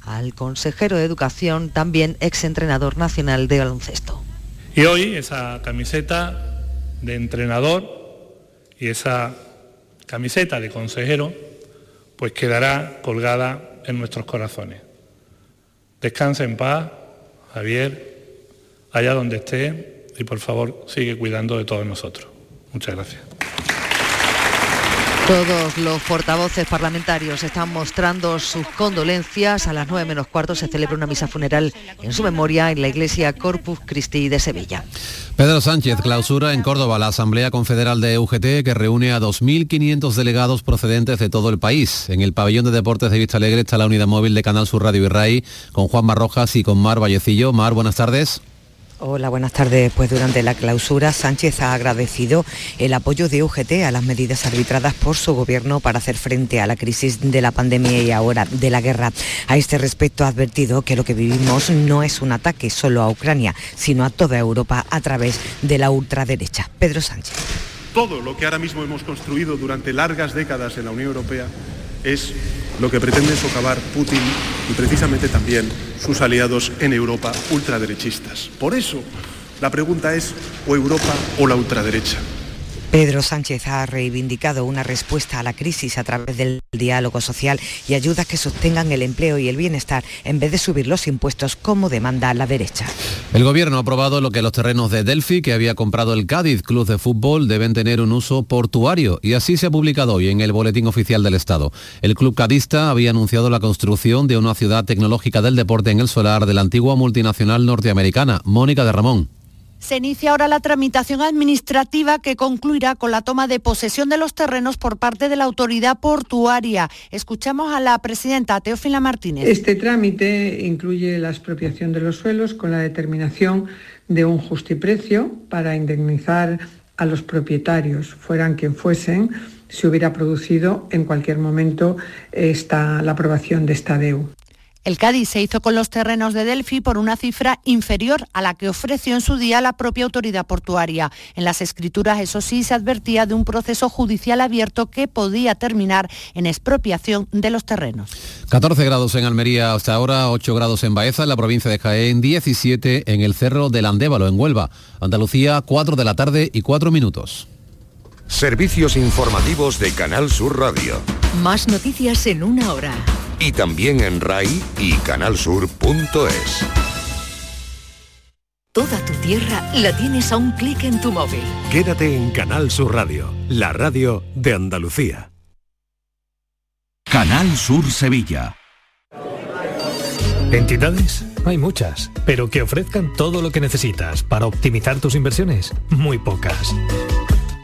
al consejero de Educación, también exentrenador nacional de baloncesto. Y hoy esa camiseta de entrenador y esa camiseta de consejero pues quedará colgada en nuestros corazones. Descansa en paz, Javier, allá donde esté y por favor sigue cuidando de todos nosotros. Muchas gracias. Todos los portavoces parlamentarios están mostrando sus condolencias. A las nueve menos cuarto se celebra una misa funeral en su memoria en la iglesia Corpus Christi de Sevilla. Pedro Sánchez clausura en Córdoba la Asamblea Confederal de UGT que reúne a 2.500 delegados procedentes de todo el país. En el pabellón de deportes de Vista Alegre está la unidad móvil de Canal Sur Radio y con Juan Marrojas y con Mar Vallecillo. Mar, buenas tardes. Hola, buenas tardes. Pues durante la clausura, Sánchez ha agradecido el apoyo de UGT a las medidas arbitradas por su gobierno para hacer frente a la crisis de la pandemia y ahora de la guerra. A este respecto ha advertido que lo que vivimos no es un ataque solo a Ucrania, sino a toda Europa a través de la ultraderecha. Pedro Sánchez. Todo lo que ahora mismo hemos construido durante largas décadas en la Unión Europea es lo que pretende socavar Putin y precisamente también sus aliados en Europa ultraderechistas. Por eso, la pregunta es o Europa o la ultraderecha. Pedro Sánchez ha reivindicado una respuesta a la crisis a través del diálogo social y ayudas que sostengan el empleo y el bienestar en vez de subir los impuestos como demanda la derecha. El gobierno ha aprobado lo que los terrenos de Delphi que había comprado el Cádiz Club de Fútbol deben tener un uso portuario y así se ha publicado hoy en el Boletín Oficial del Estado. El club cadista había anunciado la construcción de una ciudad tecnológica del deporte en el solar de la antigua multinacional norteamericana, Mónica de Ramón se inicia ahora la tramitación administrativa que concluirá con la toma de posesión de los terrenos por parte de la autoridad portuaria. Escuchamos a la presidenta Teófila Martínez. Este trámite incluye la expropiación de los suelos con la determinación de un justiprecio para indemnizar a los propietarios, fueran quien fuesen, si hubiera producido en cualquier momento esta, la aprobación de esta DEU. El Cádiz se hizo con los terrenos de Delphi por una cifra inferior a la que ofreció en su día la propia autoridad portuaria. En las escrituras, eso sí, se advertía de un proceso judicial abierto que podía terminar en expropiación de los terrenos. 14 grados en Almería hasta ahora, 8 grados en Baeza, en la provincia de Jaén, 17 en el Cerro del Andévalo, en Huelva. Andalucía, 4 de la tarde y 4 minutos. Servicios informativos de Canal Sur Radio. Más noticias en una hora y también en RAI y canalsur.es. Toda tu tierra la tienes a un clic en tu móvil. Quédate en Canal Sur Radio, la radio de Andalucía. Canal Sur Sevilla. ¿Entidades? Hay muchas, pero que ofrezcan todo lo que necesitas para optimizar tus inversiones, muy pocas.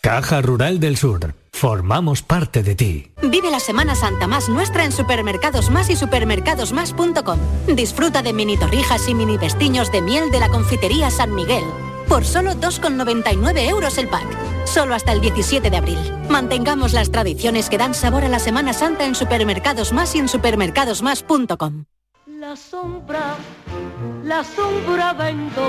Caja Rural del Sur. Formamos parte de ti. Vive la Semana Santa más nuestra en Supermercados Más y supermercadosmás.com. Disfruta de mini torrijas y mini vestiños de miel de la confitería San Miguel. Por solo 2,99 euros el pack. Solo hasta el 17 de abril. Mantengamos las tradiciones que dan sabor a la Semana Santa en Supermercados Más y en supermercadosmás.com. La sombra, la sombra vento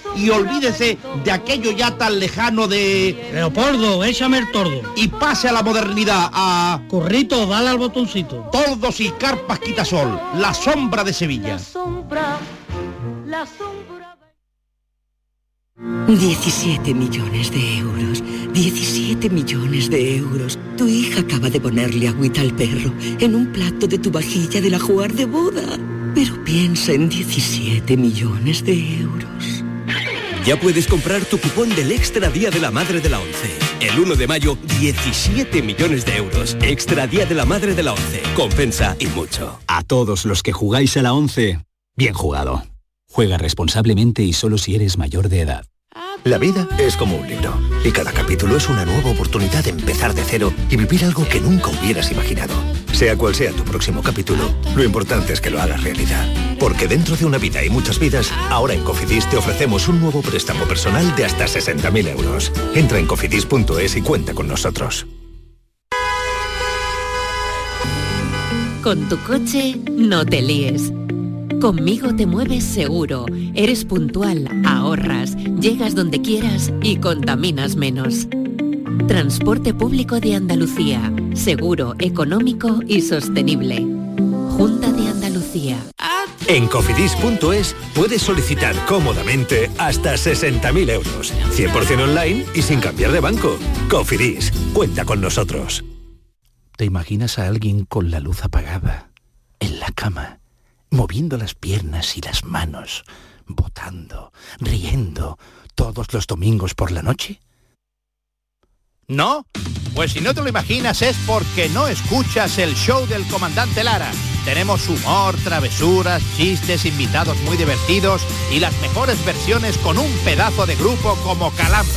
y olvídese de aquello ya tan lejano de... Leopoldo, échame el tordo. Y pase a la modernidad, a... Corrito, dale al botoncito. Tordos y carpas quitasol, la sombra de Sevilla. La sombra, la sombra... 17 millones de euros, 17 millones de euros. Tu hija acaba de ponerle agüita al perro en un plato de tu vajilla del ajuar de boda. Pero piensa en 17 millones de euros. Ya puedes comprar tu cupón del Extra Día de la Madre de la ONCE. El 1 de mayo, 17 millones de euros. Extra Día de la Madre de la ONCE. Compensa y mucho. A todos los que jugáis a la ONCE, bien jugado. Juega responsablemente y solo si eres mayor de edad. La vida es como un libro y cada capítulo es una nueva oportunidad de empezar de cero y vivir algo que nunca hubieras imaginado. Sea cual sea tu próximo capítulo, lo importante es que lo hagas realidad. Porque dentro de una vida y muchas vidas, ahora en Cofidis te ofrecemos un nuevo préstamo personal de hasta 60.000 euros. Entra en cofidis.es y cuenta con nosotros. Con tu coche no te líes. Conmigo te mueves seguro, eres puntual, ahorras, llegas donde quieras y contaminas menos. Transporte público de Andalucía, seguro, económico y sostenible. Junta de Andalucía. En cofidis.es puedes solicitar cómodamente hasta 60.000 euros, 100% online y sin cambiar de banco. Cofidis, cuenta con nosotros. ¿Te imaginas a alguien con la luz apagada, en la cama, moviendo las piernas y las manos, botando, riendo, todos los domingos por la noche? ¿No? Pues si no te lo imaginas es porque no escuchas el show del comandante Lara. Tenemos humor, travesuras, chistes, invitados muy divertidos y las mejores versiones con un pedazo de grupo como Calambre.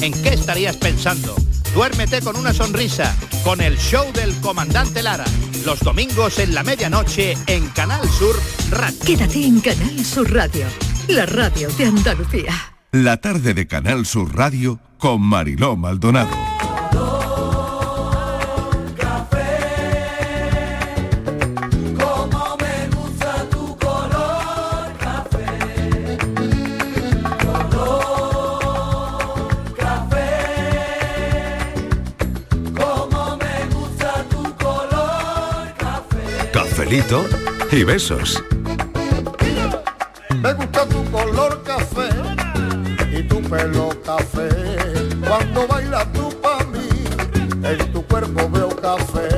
¿En qué estarías pensando? Duérmete con una sonrisa, con el show del comandante Lara. Los domingos en la medianoche en Canal Sur Radio. Quédate en Canal Sur Radio, la radio de Andalucía. La tarde de Canal Sur Radio con Mariló Maldonado. Como me gusta tu color café, color café. Como me gusta tu color café. Cafelito y besos. Me gusta tu color café y tu pelo café. Cuando bailas tú para mí, en tu cuerpo veo café.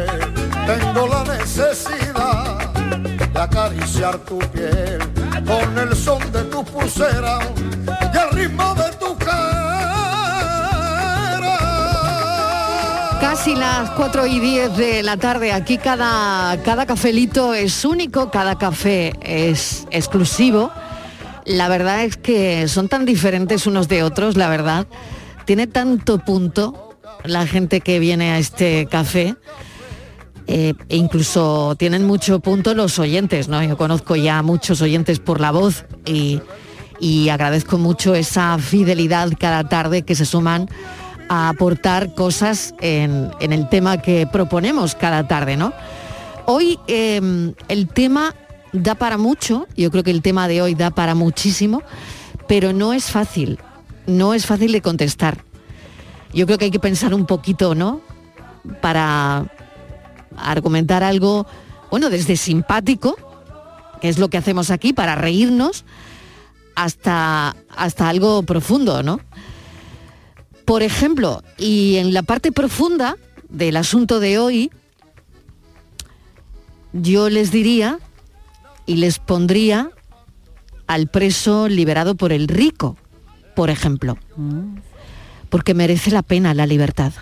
Tengo la necesidad de acariciar tu piel con el son de tu pulsera y el ritmo de tu Casi las 4 y 10 de la tarde. Aquí cada, cada cafelito es único, cada café es exclusivo. La verdad es que son tan diferentes unos de otros, la verdad. Tiene tanto punto la gente que viene a este café. eh, e incluso tienen mucho punto los oyentes, ¿no? Yo conozco ya muchos oyentes por la voz y, y agradezco mucho esa fidelidad cada tarde que se suman a aportar cosas en, en el tema que proponemos cada tarde, ¿no? Hoy eh, el tema da para mucho, yo creo que el tema de hoy da para muchísimo, pero no es fácil, no es fácil de contestar. Yo creo que hay que pensar un poquito, ¿no? Para argumentar algo, bueno, desde simpático, que es lo que hacemos aquí, para reírnos, hasta, hasta algo profundo, ¿no? Por ejemplo, y en la parte profunda del asunto de hoy, yo les diría y les pondría al preso liberado por el rico, por ejemplo, porque merece la pena la libertad.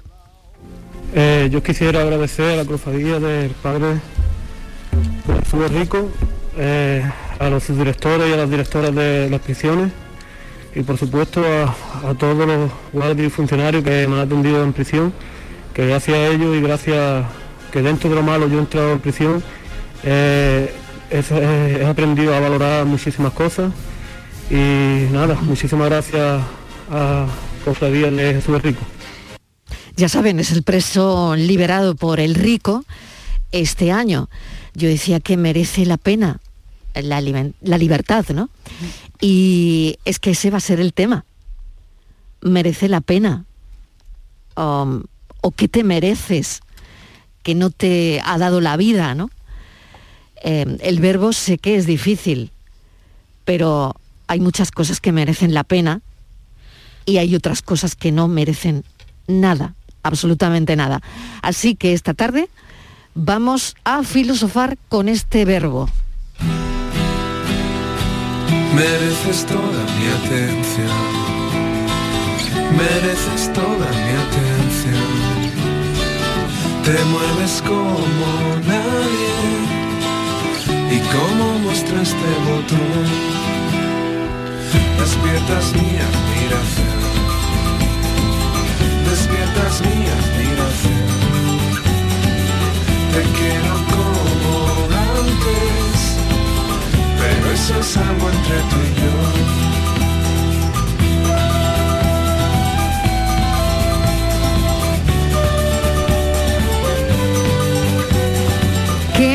Eh, yo quisiera agradecer a la cofradía del padre Jesús Rico, eh, a los subdirectores y a las directoras de las prisiones y por supuesto a, a todos los guardias y funcionarios que me han atendido en prisión, que gracias a ellos y gracias que dentro de lo malo yo he entrado en prisión, eh, he, aprendido a valorar muchísimas cosas y nada, muchísimas gracias a Cofradía de Jesús Rico. Ya saben, es el preso liberado por el rico este año. Yo decía que merece la pena la libertad, ¿no? Y es que ese va a ser el tema. Merece la pena. Um, o qué te mereces que no te ha dado la vida, ¿no? Eh, el verbo sé que es difícil, pero hay muchas cosas que merecen la pena y hay otras cosas que no merecen nada, absolutamente nada. Así que esta tarde vamos a filosofar con este verbo. Mereces toda mi atención. Mereces toda mi atención. Te mueves como nadie y como muestra este botón. Despiertas mi admiración. Despiertas mi admiración. Te quiero como antes, pero eso es algo entre tú y yo.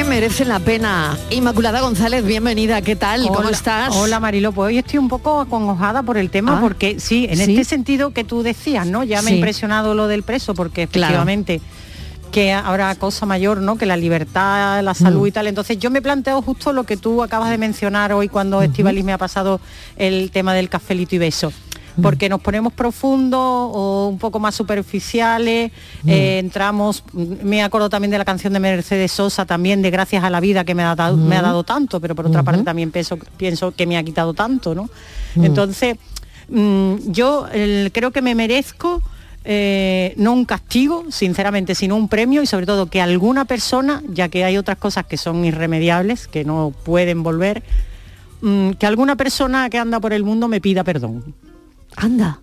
¿Qué merece la pena? Inmaculada González, bienvenida, ¿qué tal? ¿Cómo Hola, estás? Hola Marilo, pues hoy estoy un poco acongojada por el tema Ah, porque sí, en ¿sí? este sentido que tú decías, ¿no? Ya me Sí. ha impresionado lo del preso porque Claro. efectivamente que ahora cosa mayor, ¿no? Que la libertad, la salud Mm. y tal. Entonces yo me planteo justo lo que tú acabas de mencionar hoy cuando Estivaliz me ha pasado el tema del cafelito y beso. Porque nos ponemos profundos o un poco más superficiales, eh, entramos, me acuerdo también de la canción de Mercedes Sosa, también de Gracias a la vida que me ha dado, me ha dado tanto, pero por otra parte también pienso, pienso que me ha quitado tanto, ¿no? Entonces, mm, yo el- creo que me merezco eh, no un castigo, sinceramente, sino un premio y sobre todo que alguna persona, ya que hay otras cosas que son irremediables, que no pueden volver, mm, que alguna persona que anda por el mundo me pida perdón. Anda.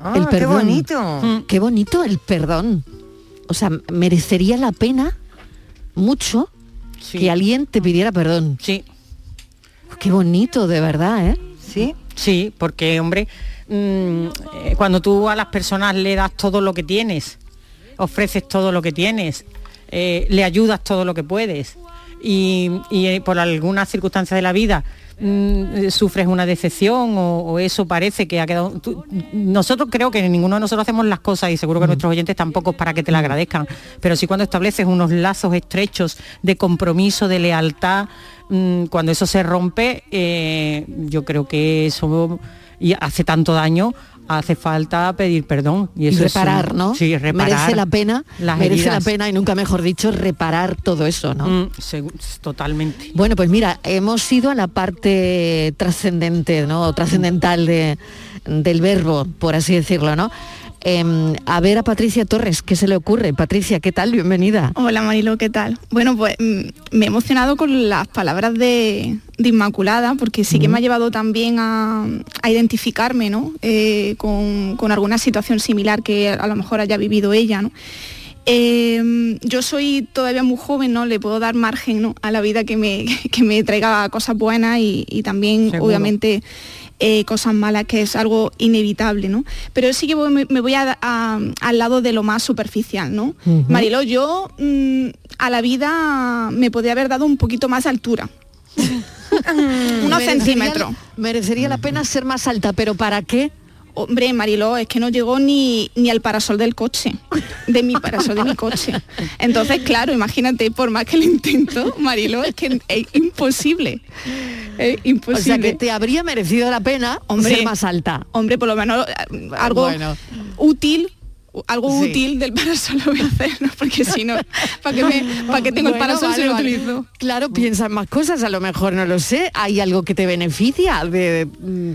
Ah, el qué perdón. bonito. Mm, Qué bonito el perdón. O sea, merecería la pena mucho que alguien te pidiera perdón. Sí. Qué bonito, de verdad, ¿eh? Sí. Sí, porque, hombre, mm, eh, cuando tú a las personas le das todo lo que tienes, ofreces todo lo que tienes, eh, le ayudas todo lo que puedes y, y, eh, por algunas circunstancias de la vida mm, eh, sufres una decepción o, o eso parece que ha quedado... tú- nosotros creo que ninguno de nosotros hacemos las cosas y seguro que nuestros oyentes tampoco es para que te la agradezcan, pero sí cuando estableces unos lazos estrechos de compromiso, de lealtad, mm, cuando eso se rompe, eh, yo creo que eso y hace tanto daño, hace falta pedir perdón. Y, Y eso es reparar, un- ¿no? Sí, reparar. Merece la pena, merece la pena y nunca mejor dicho reparar todo eso, ¿no? Mm, totalmente. Bueno, pues mira, hemos ido a la parte trascendente, ¿no? Trascendental de, del verbo, por así decirlo, ¿no? Em, a ver a Patricia Torres, ¿qué se le ocurre? Patricia, ¿qué tal? Bienvenida. Hola Marilo, ¿qué tal? Bueno, pues mm, me he emocionado con las palabras de, de Inmaculada, porque sí que me ha llevado también a, a identificarme ¿no? Eh, con, con alguna situación similar que a lo mejor haya vivido ella. ¿no? Eh, yo soy todavía muy joven, ¿no? Le puedo dar margen ¿no? a la vida que me, que me traiga cosas buenas y, y también, Seguro. obviamente, eh, cosas malas, que es algo inevitable, ¿no? Pero sí que voy- me, voy a- a- al lado de lo más superficial, ¿no? Ujú. Mariló, yo mm, a la vida me podría haber dado un poquito más de altura. Unos Merecería- centímetros. Merecería la pena ser más alta, pero ¿para qué? Hombre, Mariló, es que no llegó ni, ni al parasol del coche, de mi parasol de mi coche. Entonces, claro, imagínate, por más que lo intento, Mariló, es que es imposible. Es imposible. O sea, que te habría merecido la pena ser más alta. Hombre, por lo menos eh, algo Bueno. útil algo Sí. útil del parasol lo voy a hacer, ¿no? Porque si no, ¿para qué, me- para qué tengo el parasol si vale, lo vale. utilizo? Claro, piensa en más cosas, a lo mejor no lo sé. Hay algo que te beneficia de, de- mm,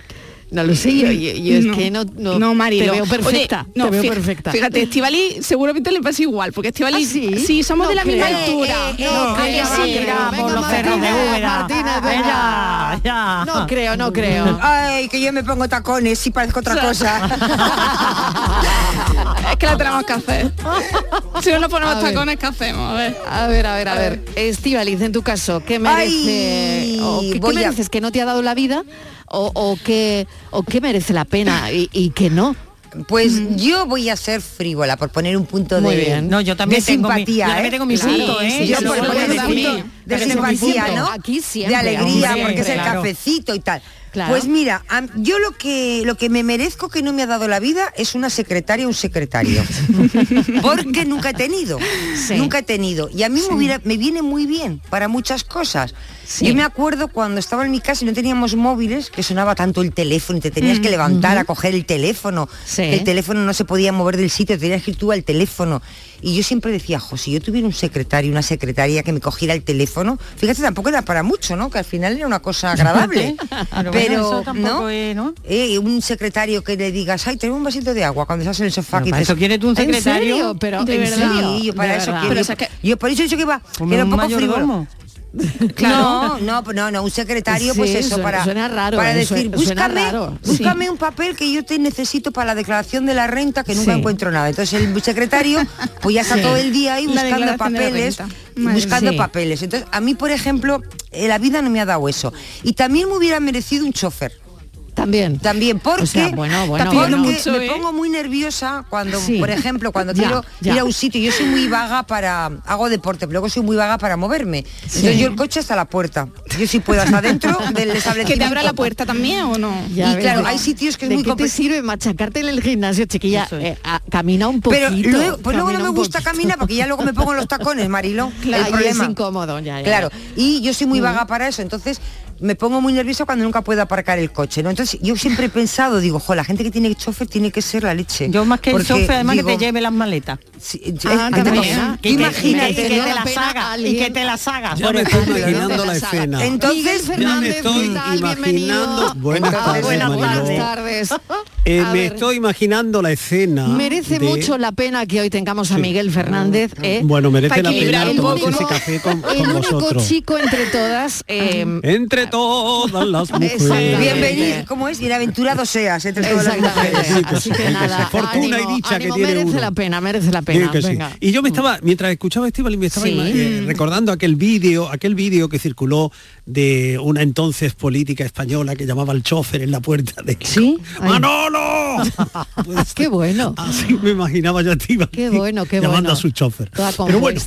no lo sé, yo, yo- yo es que no, no, No, Marilo. te veo perfecta, Oye, no, te veo perfecta. Fíjate, Estivali seguramente le pasa igual, porque Estivali ¿Ah, sí? somos No de la misma creo. altura. Eh, eh, no ¿a que creo, sí? no creo. Venga, los cerros de Martínez, Úbeda. Martínez, venga. Ya. No creo, no creo. Ay, que yo me pongo tacones y parezco otra cosa. Es que la tenemos que hacer. Si no nos ponemos A ver. tacones, ¿qué hacemos? A ver. A ver, a ver, a ver. Estivaliz, en tu caso, ¿qué merece? Ay, o qué, qué mereces que no te ha dado la vida? ¿O, o qué, o qué merece la pena y, y que no? Pues yo voy a ser frívola por poner un punto Muy de, bien. No, yo también de tengo mi- simpatía. yo también ¿eh? tengo mi punto, ¿eh? Yo Sí, por sí, poner sí, un sí. punto Yo de tengo mi simpatía, punto. ¿no? Aquí siempre, de alegría, hombre, porque es el claro. cafecito y tal. Claro. Pues mira, yo lo que lo que me merezco que no me ha dado la vida es una secretaria o un secretario. porque nunca he tenido. Sí. Nunca he tenido. Y a mí me, hubiera- me viene muy bien para muchas cosas. Sí. Yo me acuerdo cuando estaba en mi casa y no teníamos móviles, que sonaba tanto el teléfono y te tenías que levantar a coger el teléfono. Sí. El teléfono no se podía mover del sitio, tenías que ir tú al teléfono. Y yo siempre decía, jo, si yo tuviera un secretario, una secretaria que me cogiera el teléfono, fíjate, tampoco era para mucho, ¿no? Que al final era una cosa agradable. Pero bueno, pero eso tampoco ¿no? es, ¿no? Eh, un secretario que le digas, ay, tengo un vasito de agua cuando estás en el sofá. Pero para eso quieres tú un ¿En secretario? Pero, ¿De ¿en serio? Sí, yo para De eso verdad. quiero. Pero, yo, o sea que- yo por eso he dicho que iba, Como que era un poco mayordomo. Frívolo. No, no, no, no, un secretario, pues eso, suena- para, suena raro, para eh, decir, suena- suena búscame, raro, sí. búscame un papel que yo te necesito para la declaración de la renta, que nunca Sí. encuentro nada. Entonces el secretario, pues ya está Sí. todo el día ahí buscando papeles, buscando papeles. Entonces, a mí, por ejemplo, eh, la vida no me ha dado eso. Y también me hubiera merecido un chofer. También. También, porque, O sea, bueno, bueno, porque bueno. mucho, me ¿eh? pongo muy nerviosa cuando, Sí. por ejemplo, cuando Ya, quiero ya. ir a un sitio, yo soy muy vaga para, hago deporte, pero luego soy muy vaga para moverme. Entonces yo el coche hasta la puerta. Yo sí puedo hasta dentro del establecimiento. ¿Que te abra la puerta también o no? Ya y ves, claro, ¿de- hay sitios que es ¿De muy qué te sirve machacarte en el gimnasio, chiquilla? Eh, a- camina un poquito. Pero luego, pues luego no me gusta caminar porque ya luego me pongo en los tacones, Marilo. Claro, el y problema. es incómodo, ya, ya, Claro, y yo soy muy vaga para eso, entonces me pongo muy nerviosa cuando nunca puedo aparcar el coche, ¿no? Entonces yo siempre he pensado, digo, jo, la gente que tiene chofer tiene que ser la leche. Yo más que el chofer, además digo, que te lleve las maletas. sí, Ah, Que- imagínate, que, te las haga, y que te las haga. Ya por me la escena. Entonces, Ya me Fernández, estoy ¿qué tal? Bienvenido. imaginando. Buenas Ah, tardes, buenas Mariló. tardes. Eh, me ver. estoy imaginando la escena. Merece de- mucho la pena que hoy tengamos a Sí. Miguel Fernández. ¿eh? Bueno, merece la pena poco, ese ¿no? café con, con el único vosotros. chico entre todas. eh, Entre todas las mujeres. Bienvenido, ¿cómo es? Bienaventurado seas entre todas las mujeres. Así que nada. Fortuna y ánimo, dicha que tiene merece uno. la pena, merece la pena. que sí. Venga. Y yo me estaba, mientras escuchaba a Estival, me estaba Sí. eh, recordando aquel vídeo, aquel vídeo que circuló de una entonces política española que llamaba al chofer en la puerta de ¿Sí? Ay. ¡Manolo! Pues, Qué bueno. así me imaginaba yo a Qué bueno, qué llamando bueno. a su chofer. Toda Pero bueno.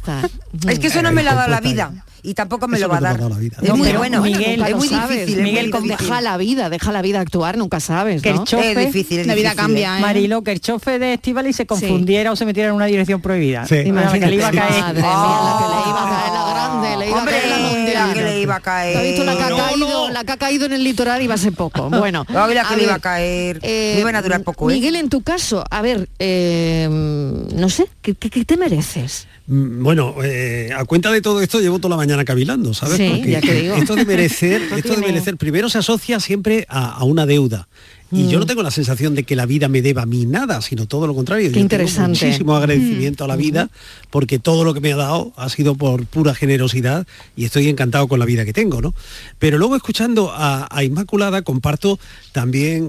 Es que eso no me lo ha dado la vida y tampoco me Eso lo va a dar. la vida. No, pero bueno, Miguel, es lo muy sabes. difícil. es Miguel, muy difícil. Deja la vida, deja la vida actuar, nunca sabes, que el ¿no? Es difícil, es La vida difícil, cambia, ¿eh? Marilo, que el chofer de Estivali se confundiera o se metiera en una dirección prohibida. Sí. Imagínate, que le iba a Madre caer. mía, la que le iba a caer la grande, le iba Hombre, a caer la la mundial. que le iba a caer. ¿Te has visto la que ha No, caído, la que ha caído en el litoral y va a ser poco? Bueno, No, la que a le iba ver, a caer. eh, Me iban a durar poco, ¿eh? Miguel, en tu caso, a ver, eh, no sé, ¿qué, qué- qué te mereces? Mm, Bueno, eh, a cuenta de todo esto llevo toda la mañana cavilando, ¿sabes? Sí, Porque ya te digo. esto de merecer, Esto de merecer, primero se asocia siempre a, a una deuda. Y Mm. yo no tengo la sensación de que la vida me deba a mí nada, sino todo lo contrario. Yo tengo interesante. Mm. muchísimo agradecimiento a la vida porque todo lo que me ha dado ha sido por pura generosidad y estoy encantado con la vida que tengo, ¿no? Pero luego escuchando a, a Inmaculada comparto también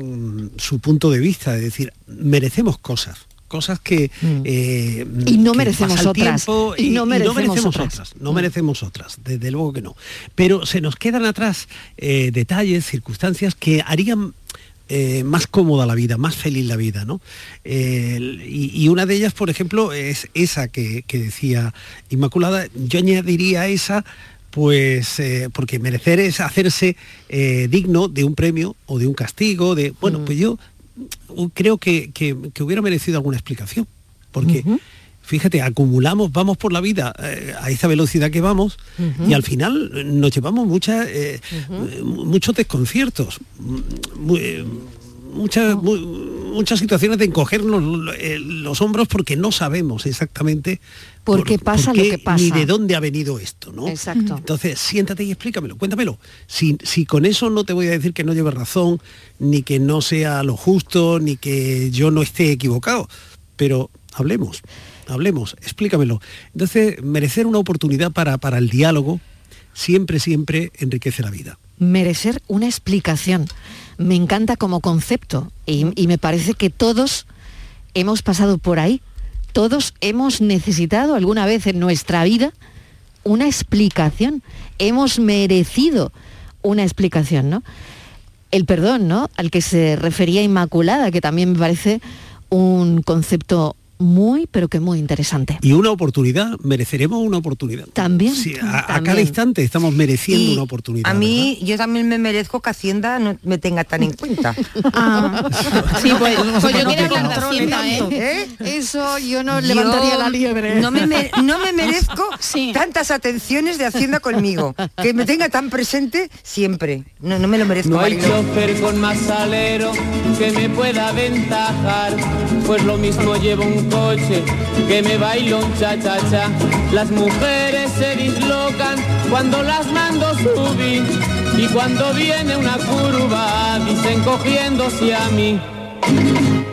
mm, su punto de vista, de decir, merecemos cosas cosas que eh, Mm. Y no merecemos otras, tiempo y no merecemos otras. no merecemos otras, desde luego que no. Pero se nos quedan atrás eh, detalles, circunstancias que harían eh, más cómoda la vida, más feliz la vida, ¿no? Eh, y, y una de ellas, por ejemplo, es esa que, que decía Inmaculada. Yo añadiría a esa, pues, eh, porque merecer es hacerse eh, digno de un premio o de un castigo, de. Bueno, Mm. pues yo creo que, que- que hubiera merecido alguna explicación. Porque fíjate, acumulamos, vamos por la vida eh, a esa velocidad que vamos y al final eh, nos llevamos muchas, eh, muchos desconciertos, mu- eh, muchas, mu- muchas situaciones de encogernos lo- eh, los hombros porque no sabemos exactamente ¿Por qué pasa lo qué que pasa? ni de dónde ha venido esto, ¿no? Exacto. Entonces, siéntate y explícamelo, cuéntamelo. Si, si con eso no te voy a decir que no lleves razón, ni que no sea lo justo, ni que yo no esté equivocado, pero hablemos, hablemos, explícamelo. Entonces, merecer una oportunidad para, para el diálogo siempre, siempre enriquece la vida. merecer una explicación. Me encanta como concepto y, y me parece que todos hemos pasado por ahí, todos hemos necesitado alguna vez en nuestra vida una explicación, hemos merecido una explicación, ¿no? El perdón, ¿no? Al que se refería Inmaculada, que también me parece un concepto muy, pero que muy interesante. Y una oportunidad, mereceremos una oportunidad. También. Sí, a, cada instante estamos mereciendo Y una oportunidad. A mí, yo también me merezco que Hacienda no me tenga tan en cuenta. Ah, sí, pues, pues yo No te hablar de controle Hacienda, ¿eh? tanto. ¿Eh? Eso yo no Yo levantaría la liebre. No me, me- no me merezco Sí. tantas atenciones de Hacienda conmigo. Que me tenga tan presente siempre. No, no me lo merezco. No hay Mariló. chofer con más salero que me pueda aventajar. Pues lo mismo llevo un coche que me bailo un cha-cha-cha. Las mujeres se dislocan cuando las mando subir. Y cuando viene una curva, dicen cogiéndose a mí.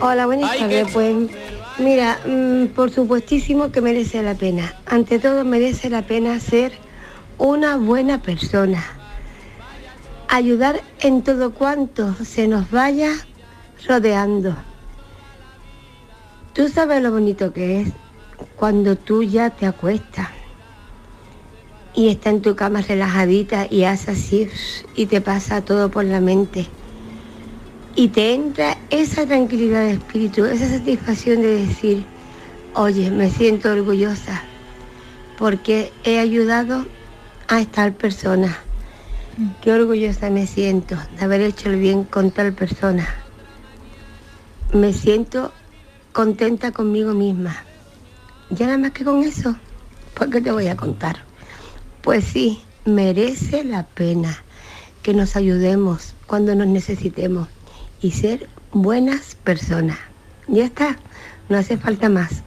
Hola, buenas tardes. Pues mira, mm, por supuestísimo que merece la pena. Ante todo merece la pena ser una buena persona. Ayudar en todo cuanto se nos vaya rodeando. Tú sabes lo bonito que es cuando tú ya te acuestas y estás en tu cama relajadita y haces así y te pasa todo por la mente y te entra esa tranquilidad de espíritu, esa satisfacción de decir, oye, me siento orgullosa porque he ayudado a tal persona. Qué orgullosa me siento de haber hecho el bien con tal persona. Me siento contenta conmigo misma. Ya nada más que con eso, ¿por qué te voy a contar? Pues sí, merece la pena que nos ayudemos cuando nos necesitemos y ser buenas personas. Ya está, no hace falta más.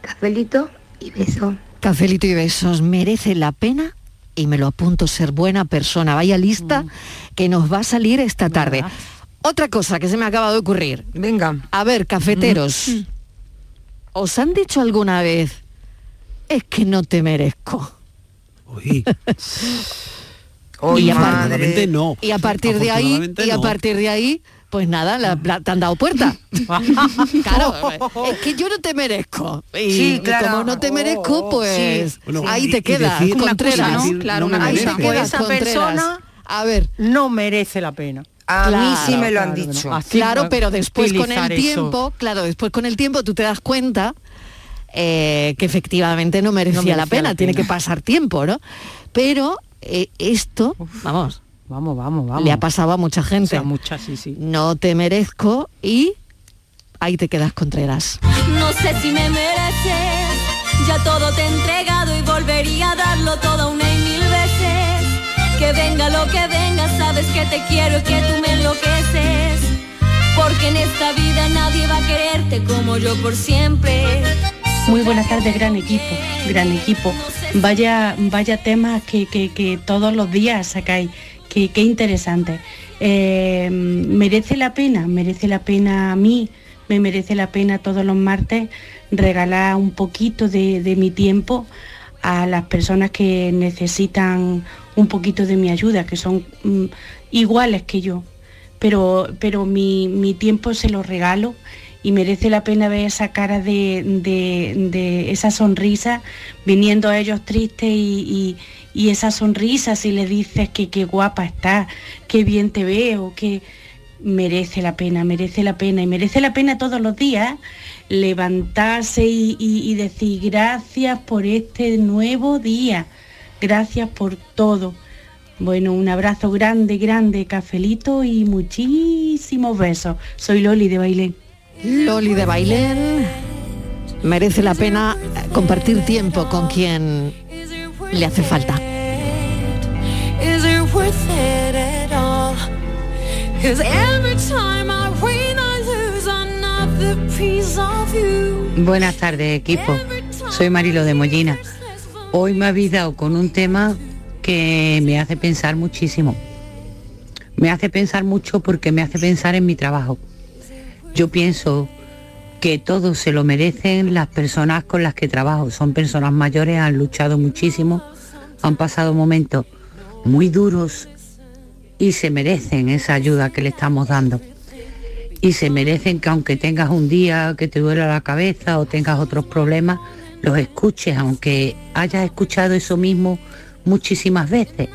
Cafelito y beso. Cafelito y besos, merece la pena y me lo apunto ser buena persona. Vaya lista que nos va a salir esta tarde. Otra cosa que se me acaba de ocurrir. Venga. A ver, cafeteros. ¿Os han dicho alguna vez es que no te merezco? Uy. Y, a no. y a partir de ahí, y a partir de ahí, pues nada, la- la- te han dado puerta. claro, es que yo no te merezco. Y Sí, claro. como no te merezco, pues Sí. Bueno, ahí y- te quedas, Contreras. Claro, no me una ahí te quedas, Pues esa Contreras. persona A ver, no merece la pena. A mí sí Claro, me lo han claro, dicho. no. Así claro, pero después con el eso. tiempo, claro, después con el tiempo tú te das cuenta eh, que efectivamente no merecía, merecía la pena, la tiene que pasar tiempo, ¿no? Pero eh, esto, vamos, Vamos, vamos, vamos. le ha pasado a mucha O gente. sea, muchas, sí, sí. No te merezco y ahí te quedas Contreras. No sé si me mereces, ya todo te he entregado y volvería a darlo todo una y mil. Que venga lo que venga, sabes que te quiero y que tú me enloqueces. Porque en esta vida nadie va a quererte como yo por siempre. Muy buenas tardes, gran equipo, gran equipo. Vaya, vaya temas que, que- que todos los días sacáis, que, que interesante. Eh, merece la pena, merece la pena a mí, me merece la pena todos los martes regalar un poquito de mi tiempo a las personas que necesitan un poquito de mi ayuda, que son mm, iguales que yo. Pero, pero mi, mi tiempo se lo regalo y merece la pena ver esa cara de, de- esa sonrisa viniendo a ellos tristes y, y- y esa sonrisa si le dices que qué guapa estás, qué bien te veo, que merece la pena, merece la pena y merece la pena todos los días levantarse y, y- y decir gracias por este nuevo día, gracias por todo. Bueno, un abrazo grande, grande, cafelito y muchísimos besos. Soy Loli de Bailén. Loli de Bailén merece la pena eh, compartir tiempo con quien le hace falta. Is it worth it at all? Buenas tardes, equipo. Soy Marilo de Mollina. Hoy me habéis dado con un tema que me hace pensar muchísimo. Me hace pensar mucho porque me hace pensar en mi trabajo. Yo pienso que todo se lo merecen las personas con las que trabajo. Son personas mayores, han luchado muchísimo, han pasado momentos muy duros y se merecen esa ayuda que le estamos dando y se merecen que aunque tengas un día que te duela la cabeza o tengas otros problemas, los escuches, aunque hayas escuchado eso mismo muchísimas veces.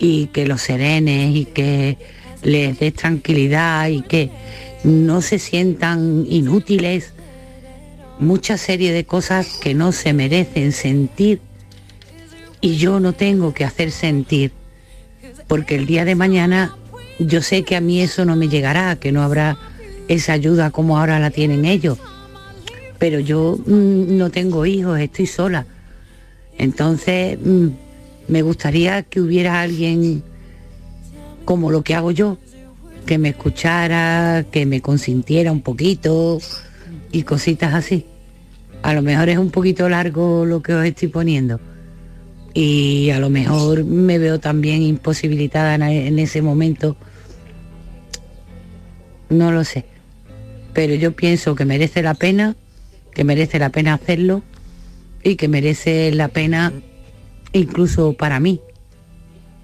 Y que los serenes y que les des tranquilidad y que no se sientan inútiles. Mucha serie de cosas que no se merecen sentir y yo no tengo que hacer sentir porque el día de mañana yo sé que a mí eso no me llegará, que no habrá esa ayuda como ahora la tienen ellos. Pero yo mm, no tengo hijos, estoy sola. Entonces mm, me gustaría que hubiera alguien como lo que hago yo, que me escuchara, que me consintiera un poquito y cositas así. A lo mejor es un poquito largo lo que os estoy poniendo. Y a lo mejor me veo también imposibilitada en, en ese momento. No lo sé. Pero yo pienso que merece la pena, que merece la pena hacerlo y que merece la pena incluso para mí,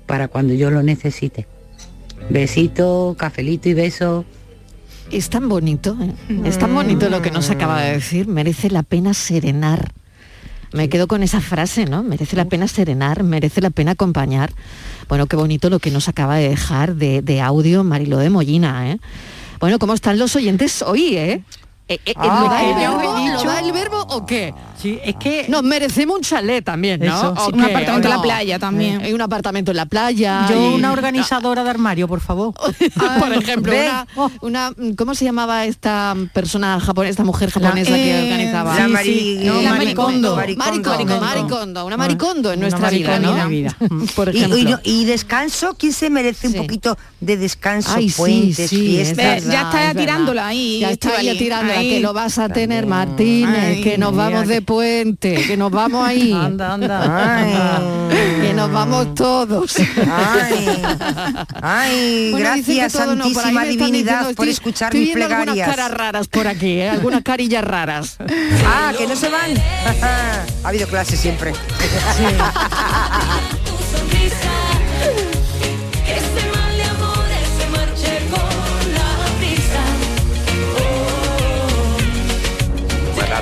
para cuando yo lo necesite. Besito, cafelito y beso. Es tan bonito, ¿eh? es tan bonito lo que nos acaba de decir. Merece la pena serenar. Me quedo con esa frase, ¿no? Merece la pena serenar, merece la pena acompañar. Bueno, qué bonito lo que nos acaba de dejar de, de audio Marilo de Mollina, ¿eh? Bueno, ¿cómo están los oyentes hoy, eh? Eh, eh, Ah, ¿lo, da el verbo, he dicho- ¿Lo da el verbo o qué? Sí, es que... Nos merecemos un chalet también, ¿no? Eso. ¿O Sí, un qué? apartamento ¿O en la playa también. Hay un apartamento en la playa. Yo y- una organizadora de armario, por favor. por ejemplo, una, una- ¿cómo se llamaba esta persona japonesa, esta mujer japonesa La- que eh, organizaba? la Sí, Mari- sí, no, la Maricondo. Maricondo, Maricondo. Maricondo, una Ah, maricondo en nuestra vida, ¿no? vida. Por Y- ejemplo. Y, descanso, ¿quién se merece un poquito de descanso? Ay, puentes, fiestas. verdad, es verdad. Ya está ya tirándola, que lo vas a tener, Martínez, Ay, que nos mira vamos que- de puente, que nos vamos ahí. Anda, anda. que nos vamos todos. Ay, Bueno, gracias, no, ahí Santísima están Divinidad, diciendo, por escuchar estoy mis viendo algunas plegarias. caras raras por aquí, ¿eh? algunas carillas raras. Ah, que no se van. ha habido clase siempre.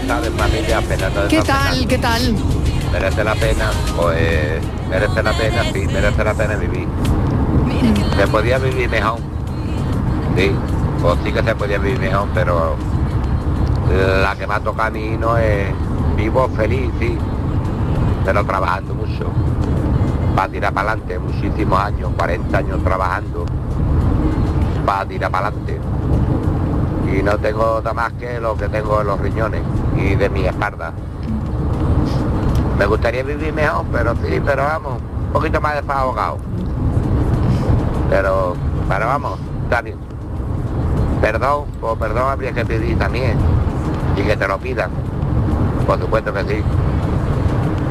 Tardes familia, ¿Qué tal? Fernando. ¿Qué tal? Merece la pena, pues merece la pena, sí, merece la pena vivir. Se podía vivir mejor. Sí, pues sí que se podía vivir mejor, pero la que me ha tocado a mí no es vivo, feliz, sí, pero trabajando mucho. Para tirar para adelante, muchísimos años, 40 años trabajando, para tirar para adelante. Y no tengo nada más que lo que tengo en los riñones y de mi espalda. Me gustaría vivir mejor, pero sí, pero vamos, un poquito más desahogado. Pero, pero vamos, está bien. Perdón, pues perdón habría que pedir también. Y que te lo pidan. Por supuesto que sí.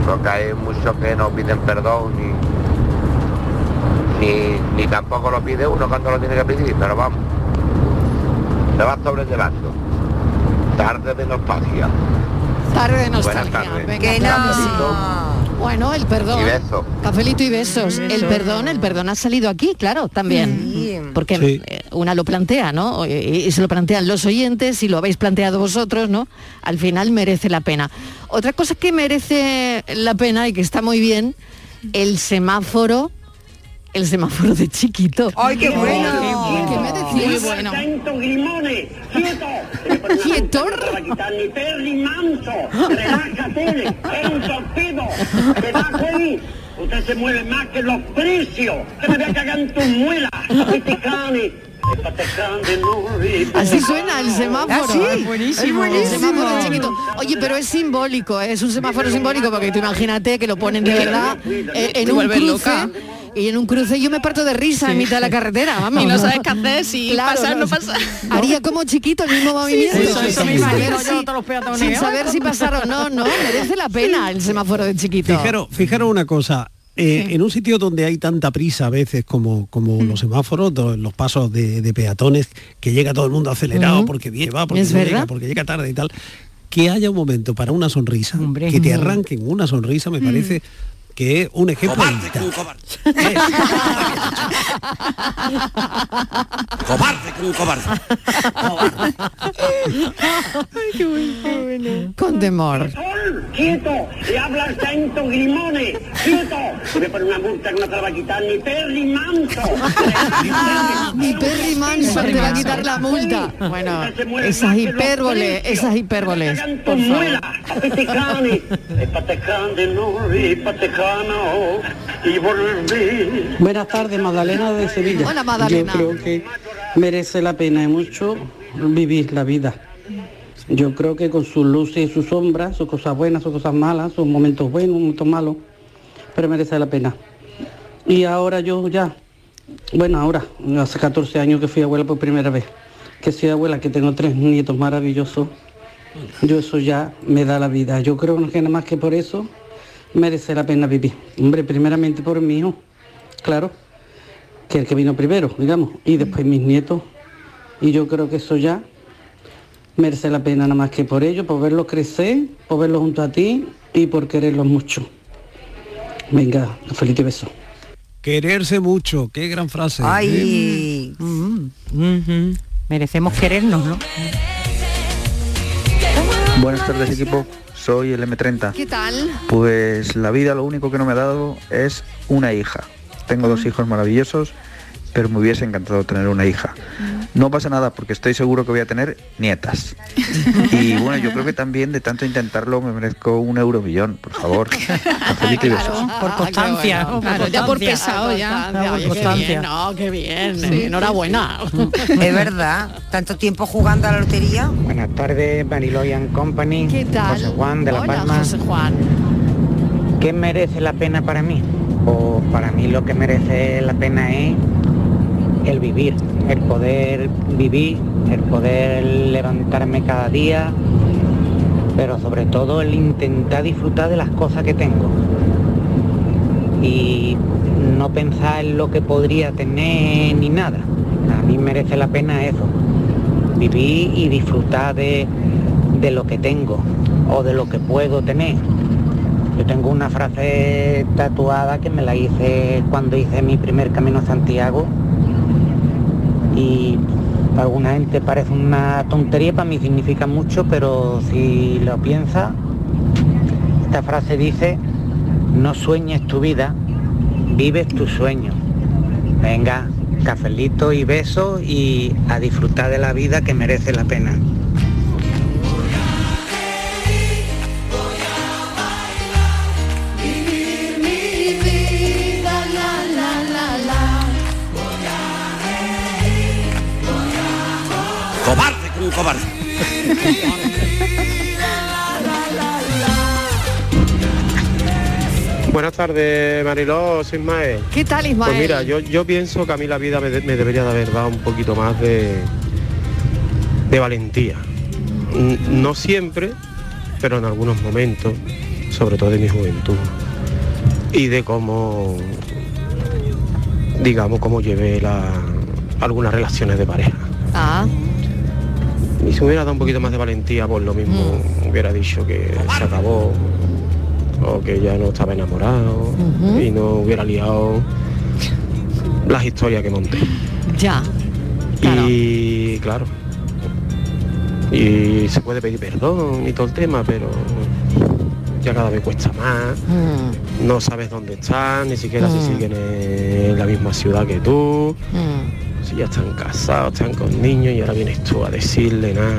Porque hay muchos que no piden perdón ni, ni, ni tampoco lo pide uno cuando lo tiene que pedir, pero vamos. Se va sobrellevando. Tarde de nostalgia. Tarde de Buenas nostalgia. tardes. Venga, Que no. Bueno, el perdón. Y besos. Cafelito y besos. El perdón, el perdón ha salido aquí, claro, también. Porque Sí. eh, una lo plantea, ¿no? Y y se lo plantean los oyentes y lo habéis planteado vosotros, ¿no? Al final merece la pena. Otra cosa que merece la pena y que está muy bien, el semáforo, el semáforo de chiquito. ¡Ay, qué bueno! ¿Qué me decís? Muy bueno. Grimone, quieto. ¿Quieto? Para quitarmi perri manso, relájate, es un torpedo, te va ahí. Usted se mueve más que los precios, que me voy a cagar en tus muelas, este no, Así suena el semáforo. Ah, sí, es buenísimo. El semáforo chiquito. Oye, pero es simbólico, ¿eh? es un semáforo simbólico porque tú imagínate que lo ponen de verdad eh, en un cruce. loca. Y en un cruce yo me parto de risa en mitad de la carretera, vamos. Y no sabes qué hacer, si pasar, no pasar. Haría como chiquito el mismo movimiento. eso, sin saber si- todos los peatones. Sin saber si pasar o no, no, merece la pena el semáforo de chiquito. Fijaros, fijaros una cosa. Eh, En un sitio donde hay tanta prisa a veces como, como Mm. los semáforos, los pasos de, de peatones, que llega todo el mundo acelerado Mm. porque viene, va, porque no llega, porque llega tarde y tal, que haya un momento para una sonrisa, que te Mm. arranquen una sonrisa, me parece que es un ejemplo. Cobarde, un cobarde. cobarde, un cobarde. Con temor. Sol, quieto, le habla el santo Grimone, quieto. Voy a poner una multa que no te la va a quitar ni perri manso. Manson te va a quitar la multa. Bueno, esas hipérboles, esas hipérboles. Por favor. Y volver. Buenas tardes, Magdalena de Sevilla. Hola, Magdalena. Yo creo que merece la pena y mucho vivir la vida. Yo creo que con sus luces y sus sombras, sus cosas buenas, sus cosas malas, sus momentos buenos, momentos malos, pero merece la pena. Y ahora yo ya Bueno, ahora, hace 14 años que fui abuela por primera vez. Que soy abuela, que tengo tres nietos maravillosos. Yo eso ya me da la vida. Yo creo que nada más que por eso merece la pena vivir. Hombre, primeramente por mi hijo, claro, que el que vino primero, digamos, y después mis nietos. Y yo creo que eso ya merece la pena nada más que por ello, por verlos crecer, por verlos junto a ti y por quererlos mucho. Venga, feliz y beso. Quererse mucho, qué gran frase. ¿eh? Ay. Mm. Merecemos querernos, ¿no? Buenas tardes equipo, soy el M30. ¿Qué tal? Pues la vida lo único que no me ha dado es una hija. Tengo dos hijos maravillosos, pero me hubiese encantado tener una hija. No pasa nada porque estoy seguro que voy a tener nietas. Y bueno, yo creo que también de tanto intentarlo me merezco un euro millón, por favor. Por constancia. Claro, por claro, ya por constancia. pesado ya. Oye, qué constancia. bien, no, qué bien. Sí. Enhorabuena. Es verdad, tanto tiempo jugando a la lotería. Buenas tardes, Bariloyan Company. ¿Qué tal? José Juan de La Hola, Palma. José Juan. ¿Qué merece la pena para mí? Pues para mí lo que merece la pena es el vivir, el poder vivir, el poder levantarme cada día, pero sobre todo el intentar disfrutar de las cosas que tengo. Y no pensar en lo que podría tener ni nada. A mí merece la pena eso, vivir y disfrutar de, de lo que tengo o de lo que puedo tener. Yo tengo una frase tatuada que me la hice cuando hice mi primer camino a Santiago y para alguna gente parece una tontería, para mí significa mucho, pero si lo piensas, esta frase dice, no sueñes tu vida, vives tu sueño. Venga, cafelito y besos y a disfrutar de la vida que merece la pena. Cobarde como un cobarde. Buenas tardes, Mariló, soy Ismael. ¿Qué tal, Ismael? Pues mira, yo, yo pienso que a mí la vida me, de- me debería de haber dado un poquito más de, de valentía. No siempre, pero en algunos momentos, sobre todo de mi juventud. Y de cómo, digamos, cómo llevé la, algunas relaciones de pareja. Y si me hubiera dado un poquito más de valentía, pues lo mismo hubiera dicho que se acabó o que ya no estaba enamorado y no hubiera liado las historias que monté. ya. Y claro. Y se puede pedir perdón y todo el tema, pero ya cada vez cuesta más. Mm, No sabes dónde están, ni siquiera Mm. si siguen en la misma ciudad que tú. mm. Si ya están casados, están con niños y ahora vienes tú a decirle nada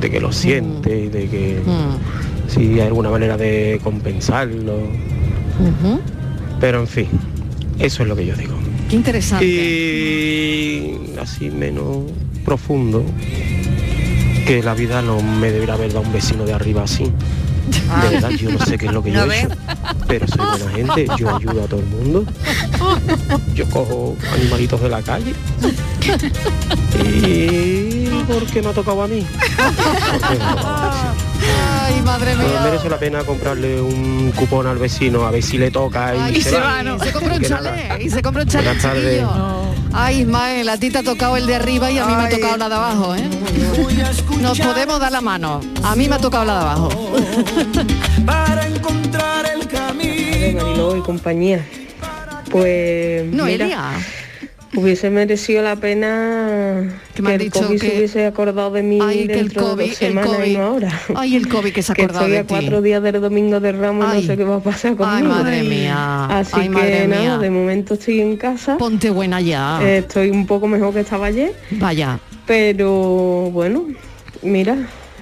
de que lo siente y de que Mm. si hay alguna manera de compensarlo. Pero en fin, eso es lo que yo digo. Qué interesante. Y así menos profundo, que la vida no me debería haber dado un vecino de arriba así. De verdad, yo no sé qué es lo que yo ¿No he hecho, pero soy buena gente, yo ayudo a todo el mundo. Yo cojo animalitos de la calle. ¿Y por qué me ha tocado a mí? Porque me ha tocado a mí. Ay, madre mía. merece la pena comprarle un cupón al vecino a ver si le toca y, Ay, se, se va. va, ¿no? Se compra un chalet y se compra un chalet. Buenas tardes. chiquillo. Ay, Ismael, a ti te ha tocado el de arriba y a mí me ha tocado la de abajo, ¿eh? Nos podemos dar la mano. A mí me ha tocado la de abajo. para encontrar el camino. Mariló y compañía. Pues Noelia. mira, hubiese merecido la pena que, me han el dicho COVID que- se hubiese acordado de mí Ay, que el dentro de dos el semanas y no ahora. Ay, el COVID que se ha que acordado estoy de a ti. cuatro días del domingo de Ramos y no sé qué va a pasar conmigo. Ay, madre mía. Así Ay, que nada, de momento estoy en casa. Ponte buena ya. Eh, estoy un poco mejor que estaba ayer. Vaya. Pero bueno, mira,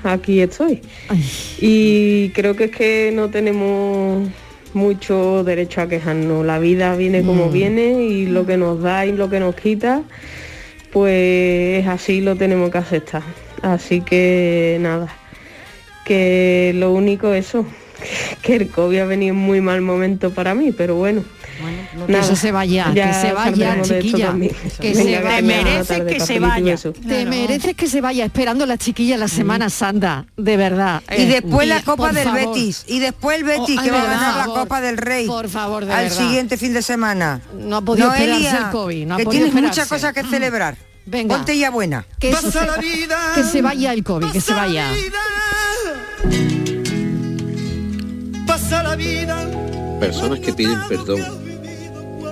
aquí estoy. Y creo que es que no tenemos mucho derecho a quejarnos. La vida viene como Mm. viene y lo que nos da y lo que nos quita, pues así lo tenemos que aceptar. Así que nada, que lo único eso, que el COVID ha venido en muy mal momento para mí, pero bueno. que eso se vaya, que se vaya, chiquilla. Que se que vaya. una tarde, cafelito y beso. Te mereces que se vaya esperando la chiquilla la Semana Santa, de verdad. Y Eh, después la Copa del favor. Betis. Y después el Betis, Oh, que va a ganar la favor. Copa del Rey. Por favor, de Al verdad. siguiente fin de semana. No ha podido Noelia, esperarse el COVID, no ha que podido tienes muchas cosas que celebrar. Venga. Ponte ya buena. Que, eso se, que se vaya el COVID, que se vaya. La vida. Personas que piden perdón.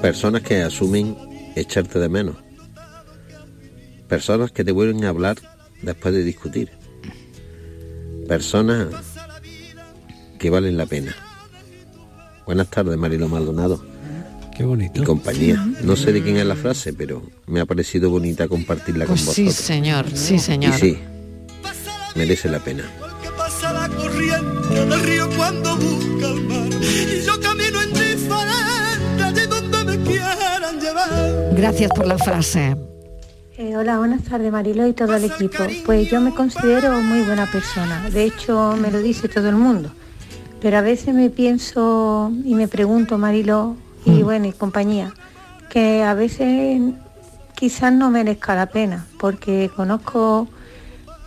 Personas que asumen echarte de menos. Personas que te vuelven a hablar después de discutir. Personas que valen la pena. Buenas tardes, Marilo Maldonado. Qué bonito. Y compañía. No sé de quién es la frase, pero me ha parecido bonita compartirla Pues con sí, vosotros. señor, sí, señor. Y sí, merece la pena. Pasa la corriente del río cuando busca el mar. Y yo camino indiferente allí donde me quieran llevar. Gracias por la frase. Eh, hola, buenas tardes Marilo y todo el equipo. Pues yo me considero muy buena persona, de hecho me lo dice todo el mundo. Pero a veces me pienso y me pregunto, Marilo y bueno, y compañía, que a veces quizás no merezca la pena, porque conozco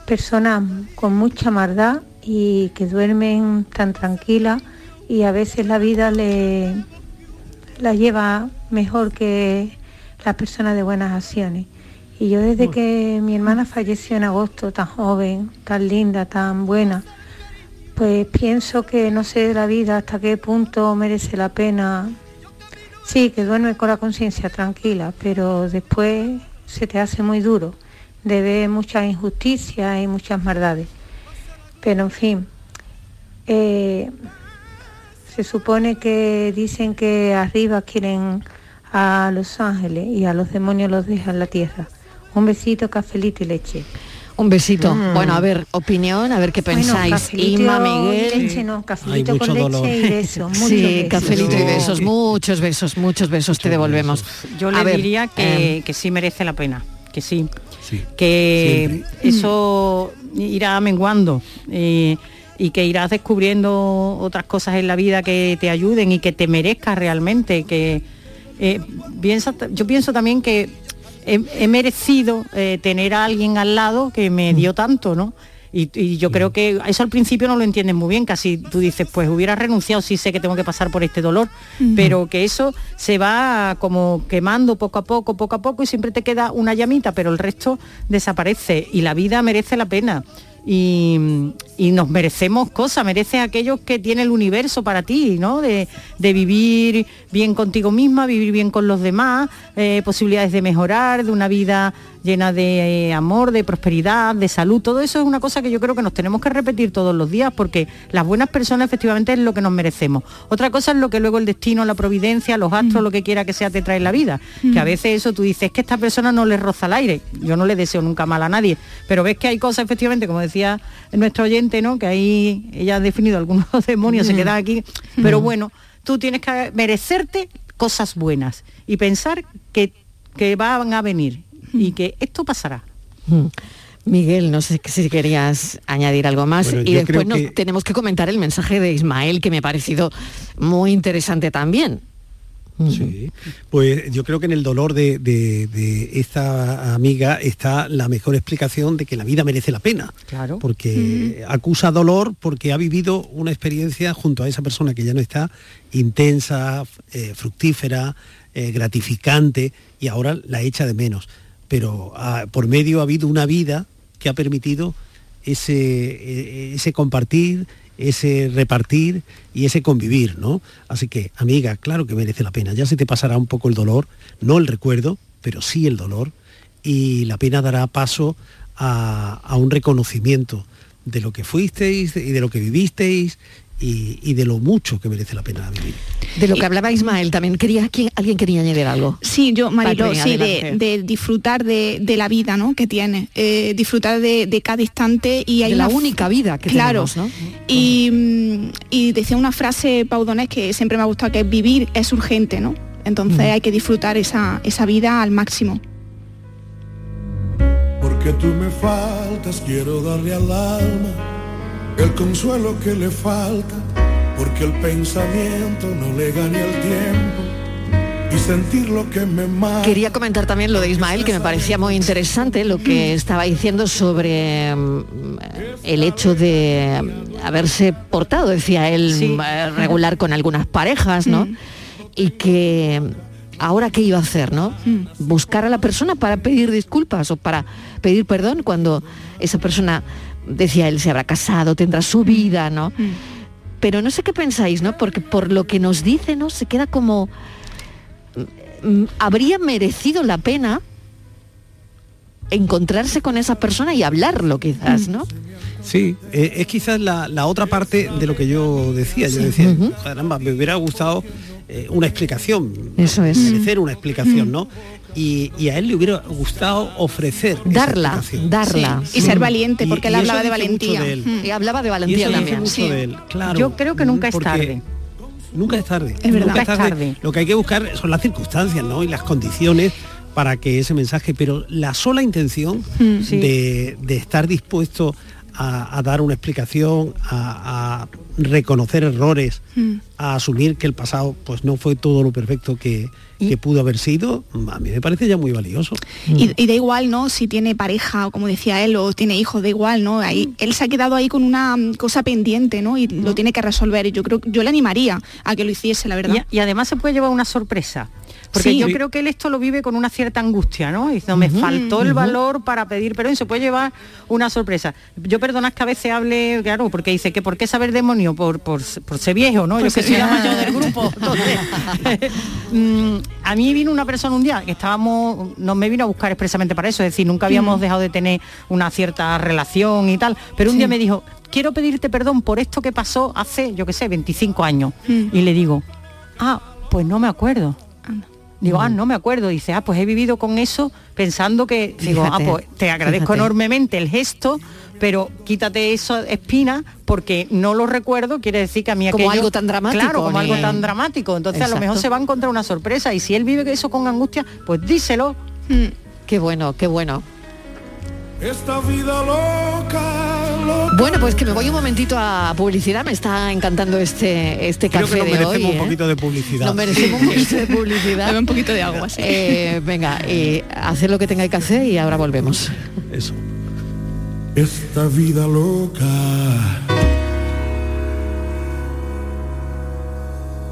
personas con mucha maldad y que duermen tan tranquilas y a veces la vida le la lleva mejor que las personas de buenas acciones. Y yo desde que mi hermana falleció en agosto, tan joven, tan linda, tan buena, pues pienso que no sé de la vida hasta qué punto merece la pena. Sí, que duerme con la conciencia tranquila, pero después se te hace muy duro de ver muchas injusticias y muchas maldades. Pero en fin, eh, se supone que dicen que arriba quieren a los ángeles y a los demonios los dejan en la tierra. Un besito, cafelito y leche. Un besito. Mm. Bueno, a ver, opinión, a ver qué Bueno, pensáis. cafelito Inma, y Miguel. leche no, cafelito Hay con mucho leche dolor. y besos. muchos Sí, besos. cafelito y besos, muchos besos, muchos besos te devolvemos. Yo le ver, diría que, eh, que sí merece la pena, que sí. que eso irá menguando eh, y que irás descubriendo otras cosas en la vida que te ayuden y que te merezcas realmente. Que eh, piensa, yo pienso también que he, he merecido eh, tener a alguien al lado que me dio tanto, ¿no? Y, y yo creo que eso al principio no lo entiendes muy bien, casi tú dices, pues hubiera renunciado, sí sé que tengo que pasar por este dolor, Ujú. pero que eso se va como quemando poco a poco, poco a poco y siempre te queda una llamita, pero el resto desaparece y la vida merece la pena. Y, nos merecemos cosas, mereces aquellos que tiene el universo para ti, ¿no? De, de vivir bien contigo misma, vivir bien con los demás, eh, posibilidades de mejorar, de una vida llena de eh, amor, de prosperidad, de salud. Todo eso es una cosa que yo creo que nos tenemos que repetir todos los días porque las buenas personas efectivamente es lo que nos merecemos. Otra cosa es lo que luego el destino, la providencia, los astros, lo que quiera que sea te trae en la vida. Que a veces eso tú dices, es que esta persona no le roza el aire. Yo no le deseo nunca mal a nadie. Pero ves que hay cosas efectivamente, como decía nuestro oyente, ¿no? Que ahí ella ha definido algunos demonios, se Mm. quedan aquí. Pero bueno, tú tienes que merecerte cosas buenas y pensar que, que van a venir y que esto pasará. mm. Miguel, no sé si querías añadir algo más Bueno, y después nos que- tenemos que comentar el mensaje de Ismael que me ha parecido muy interesante también. Sí. Pues yo creo que en el dolor de, de- de esta amiga está la mejor explicación de que la vida merece la pena. Claro. Porque acusa dolor porque ha vivido una experiencia junto a esa persona que ya no está, intensa, eh, fructífera, eh, gratificante, y ahora la echa de menos. Pero ah, por medio ha habido una vida que ha permitido ese, eh, ese compartir, ese repartir y ese convivir, ¿no? Así que, amiga, claro que merece la pena. Ya se te pasará un poco el dolor, no el recuerdo, pero sí el dolor, y la pena dará paso a, a un reconocimiento de lo que fuisteis y de lo que vivisteis y, y de lo mucho que merece la pena vivir. De lo que hablaba Ismael también, quería, ¿quién- ¿alguien quería añadir algo? Sí, yo, Marilo, sí, de, disfrutar de, de la vida ¿no? que tiene, eh, disfrutar de, de cada instante y hay De la una única vida que claro, tenemos, ¿no? Y, mm, y decía una frase Paudonés que siempre me ha gustado, que es vivir es urgente, ¿no? Entonces Mm. hay que disfrutar esa, esa vida al máximo. Porque tú me faltas, quiero darle al alma el consuelo que le falta porque el pensamiento no le gane el tiempo y sentir lo que me mata. Quería comentar también lo de Ismael, que me parecía muy interesante lo que estaba diciendo sobre mm, el hecho de mm, haberse portado, decía él, Sí. mm, eh, regular con algunas parejas, ¿no? Y que ahora qué iba a hacer, ¿no? Buscar a la persona para pedir disculpas o para pedir perdón cuando esa persona, decía él, se habrá casado, tendrá su vida, ¿no? Pero no sé qué pensáis, ¿no? Porque por lo que nos dice, ¿no? Se queda como mm, habría merecido la pena encontrarse con esa persona y hablarlo quizás, ¿no? Sí, eh, es quizás la, la otra parte de lo que yo decía. Yo Sí. decía, caramba, me hubiera gustado eh, una explicación. Eso es. Merecer una explicación, ¿no? Y, y a él le hubiera gustado ofrecer Darla, darla. Y ser valiente, Y- porque él y eso hablaba de valentía. de él. Mm. Y hablaba de Y valentía también. mucho sí. de él, claro. Yo creo que nunca es tarde. Nunca es tarde. Es verdad. Nunca es tarde. Lo que hay que buscar son las circunstancias, ¿no? Y las condiciones para que ese mensaje, pero la sola intención Mm. Sí. de, de estar dispuesto a, a dar una explicación, a, a reconocer errores, Mm. a asumir que el pasado pues no fue todo lo perfecto que, que pudo haber sido, a mí me parece ya muy valioso. Y, y da igual, ¿no? Si tiene pareja, o como decía él, o tiene hijos, da igual, ¿no? Ahí, él se ha quedado ahí con una mm, cosa pendiente, ¿no? Y lo tiene que resolver. Y yo creo, yo le animaría a que lo hiciese, la verdad. Y, y además se puede llevar una sorpresa. Porque Sí. yo creo que él esto lo vive con una cierta angustia, ¿no? Diciendo, me Ujú, faltó el valor para pedir perdón, se puede llevar una sorpresa. Yo perdonad que a veces hable, claro, porque dice que por qué saber demonio, por, por, por ser viejo, ¿no? Por yo que soy la mayor del grupo. Entonces, mm, a mí vino una persona un día que estábamos, no me vino a buscar expresamente para eso, es decir, nunca habíamos Mm. dejado de tener una cierta relación y tal, pero un Sí. día me dijo, quiero pedirte perdón por esto que pasó hace, yo qué sé, 25 años. Mm. Y le digo, ah, pues no me acuerdo. Digo, Mm. ah, no me acuerdo. Dice, ah, pues he vivido con eso pensando que, digo, ah, pues te agradezco fíjate. enormemente el gesto, pero quítate esa espina porque no lo recuerdo, quiere decir que a mí Como aquello- algo tan dramático, Claro, como algo tan dramático. Entonces a lo mejor se va a encontrar una sorpresa y si él vive eso con angustia, pues díselo. Qué bueno, qué bueno. Esta vida loca. Bueno, pues que me voy un momentito a publicidad, me está encantando este este Creo café que nos de merecemos hoy. un ¿eh? poquito de publicidad. Nos merecemos un poquito de publicidad. Dame un poquito de agua, sí. Eh, venga, eh, hacer lo que tengáis que hacer y ahora volvemos. Eso. Esta vida loca.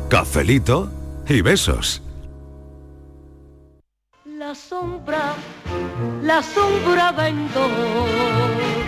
Cafelito y besos. La sombra, la sombra vendó.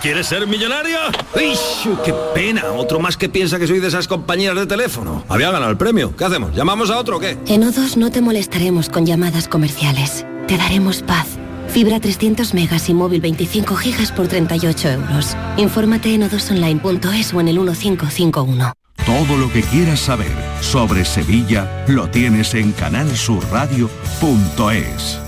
¿quieres ser millonario? ¡Uy, qué pena! Otro más que piensa que soy de esas compañías de teléfono. Había ganado el premio. ¿Qué hacemos? ¿Llamamos a otro o qué? En O2 no te molestaremos con llamadas comerciales. Te daremos paz. Fibra 300 megas y móvil 25 gigas por 38 euros. Infórmate en odosonline.es o en el 1551. Todo lo que quieras saber sobre Sevilla lo tienes en canalsurradio.es.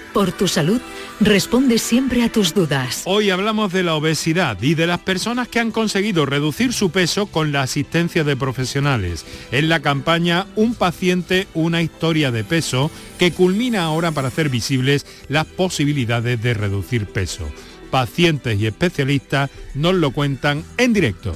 Por tu salud, responde siempre a tus dudas. Hoy hablamos de la obesidad y de las personas que han conseguido reducir su peso con la asistencia de profesionales. En la campaña Un paciente, una historia de peso, que culmina ahora para hacer visibles las posibilidades de reducir peso. Pacientes y especialistas nos lo cuentan en directo.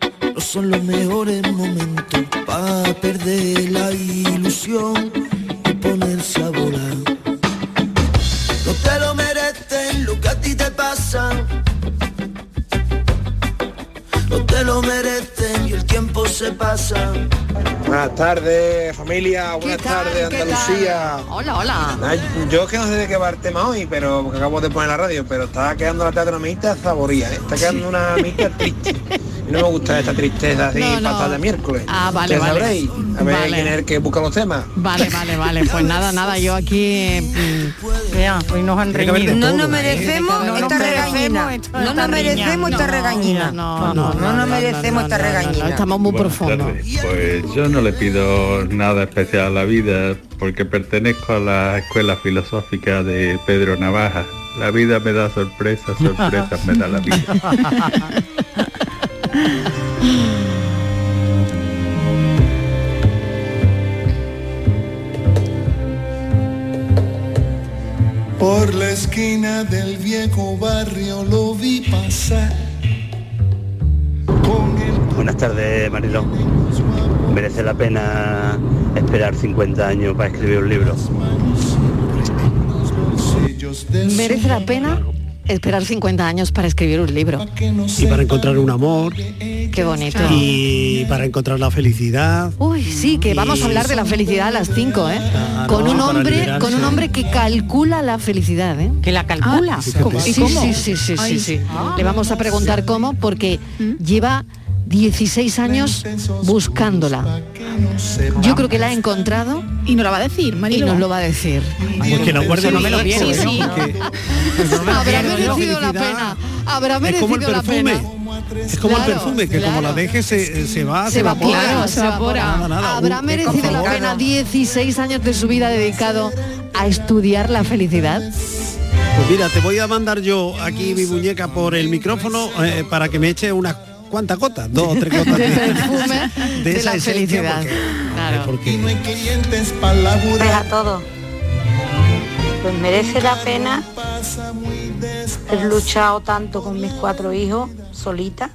no son los mejores momentos para perder la ilusión y ponerse a volar. No te lo mereces lo que a ti te pasa. No te lo merecen y el tiempo se pasa. Buenas tardes, familia. Buenas tardes, Andalucía. Hola, hola. Ay, Yo es que no sé de qué va el tema hoy, pero porque acabo de poner la radio, pero está quedando la teatro una amiguita saboría, ¿eh? está quedando una amiguita triste. No me gusta esta tristeza así No, no. pasada de miércoles. Ah, vale, Ya vale. sabréis. A ver Vale. quién es el que busca los temas. Vale, vale, vale. Pues nada, nada, yo aquí... mm, hoy nos han de reñido. todo, No nos ¿eh? merecemos esta merecemos regañina. esta- No nos merecemos esta regañina. No, No, no nos merecemos esta regañina. Estamos muy profundos. Pues yo no le pido nada especial a la vida porque pertenezco a la escuela filosófica de Pedro Navaja. La vida me da sorpresas, sorpresas me da la vida. Por la esquina del viejo barrio lo vi pasar. Buenas tardes, Mariló. Merece la pena esperar 50 años para escribir un libro. Merece la pena esperar 50 años para escribir un libro. Y para encontrar un amor. Qué bonito. Y para encontrar la felicidad. Uy, sí, que vamos a hablar de la felicidad a las 5, ¿eh? Con un hombre, con un hombre que calcula la felicidad, ¿eh? Que la calcula. ¿Cómo? ¿Y Sí, cómo? sí, sí, sí, sí. Ah. Le vamos a preguntar cómo, porque lleva 16 años buscándola. Yo creo que la ha encontrado y nos la va a decir, y Marilo. nos lo va a decir. Pues que la guarde Sí, en el sí, cuerpo, sí. ¿eh? Porque Habrá merecido la pena. Habrá es como el merecido la perfume. pena. Es como el Claro, perfume, que como claro. la deje se, se va, se, se evapora, evapora. se evapora. Nada, nada. Habrá merecido la pena 16 años de su vida dedicado a estudiar la felicidad. Pues mira, te voy a mandar yo aquí mi muñeca por el micrófono eh, para que me eche unas cuantas gotas, dos o tres gotas de, perfume de esa la felicidad. porque- Claro. porque No hay clientes para laburar. a todos. Pues merece la pena He luchado tanto con mis cuatro hijos solita,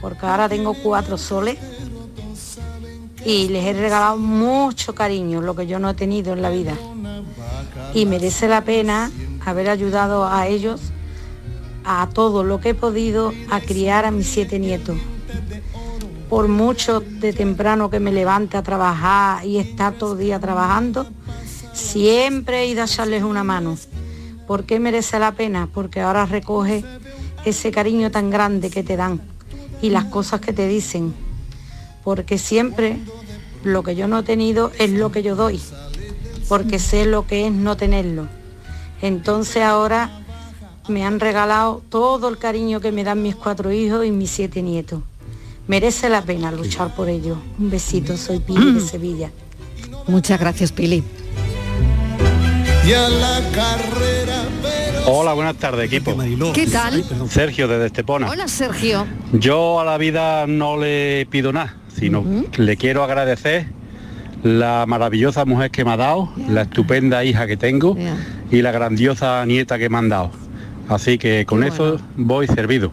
porque ahora tengo cuatro soles y les he regalado mucho cariño, lo que yo no he tenido en la vida. Y merece la pena haber ayudado a ellos a todo lo que he podido a criar a mis siete nietos. Por mucho de temprano que me levante a trabajar y estar todo el día trabajando, siempre he ido a echarles una mano. ¿Por qué merece la pena? Porque ahora recoge ese cariño tan grande que te dan y las cosas que te dicen. Porque siempre lo que yo no he tenido es lo que yo doy, porque sé lo que es no tenerlo. Entonces ahora me han regalado todo el cariño que me dan mis cuatro hijos y mis siete nietos. Merece la pena luchar por ello. Un besito, soy Pili de Sevilla. Muchas gracias, Pili. Hola, buenas tardes, equipo. ¿Qué tal? Sergio desde Estepona. Hola, Sergio. Yo a la vida no le pido nada, sino le quiero agradecer la maravillosa mujer que me ha dado, la estupenda hija que tengo y la grandiosa nieta que me han dado. Así que con eso voy servido.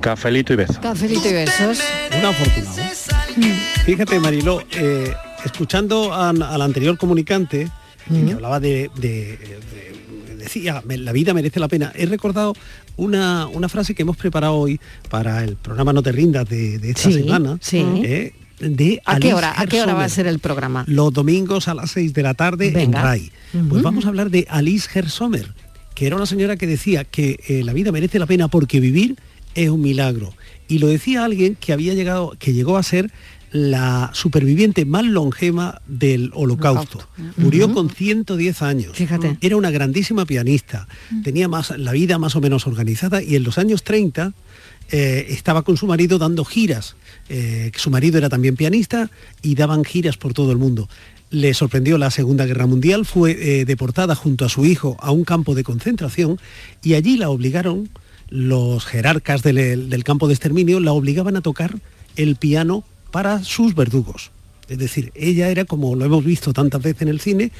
Cafelito y besos. Cafelito y besos. Un afortunado. Fíjate, Mariló, eh, escuchando a- al anterior comunicante, eh, que hablaba de, de- de- decía, "Me- la vida merece la pena, he recordado una, una frase que hemos preparado hoy para el programa No te rindas de, de esta Sí, semana. sí. eh, de ¿A qué hora? ¿A qué hora va a ser el programa? Los domingos a las 6 de la tarde Venga. en RAI. Pues vamos a hablar de Alice Gersomer, que era una señora que decía que eh, la vida merece la pena porque vivir es un milagro. Y lo decía alguien que había llegado, que llegó a ser la superviviente más longeva del holocausto. Murió con 110 años. Fíjate. Era una grandísima pianista. Tenía más, la vida más o menos organizada y en los años 30 eh, estaba con su marido dando giras. Eh, su marido era también pianista y daban giras por todo el mundo. Le sorprendió la Segunda Guerra Mundial, fue eh, deportada junto a su hijo a un campo de concentración y allí la obligaron, los jerarcas del, campo de exterminio, la obligaban a tocar el piano para sus verdugos. Es decir, ella era, como lo hemos visto tantas veces en el cine,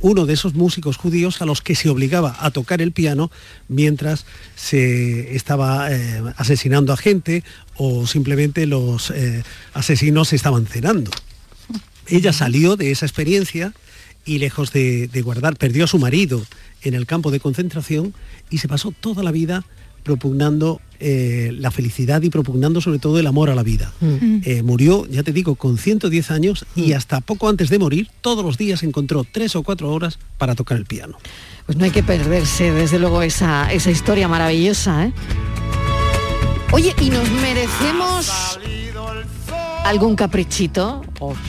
uno de esos músicos judíos a los que se obligaba a tocar el piano mientras se estaba eh, asesinando a gente o simplemente los eh, asesinos estaban cenando. Ella salió de esa experiencia y lejos de, de guardar, perdió a su marido en el campo de concentración y se pasó toda la vida propugnando eh, la felicidad y propugnando sobre todo el amor a la vida. Mm. Eh, murió, ya te digo, con 110 años y hasta poco antes de morir, todos los días encontró tres o cuatro horas para tocar el piano. Pues no hay que perderse, desde luego, esa, esa historia maravillosa. ¿eh? Oye, ¿y nos merecemos algún caprichito?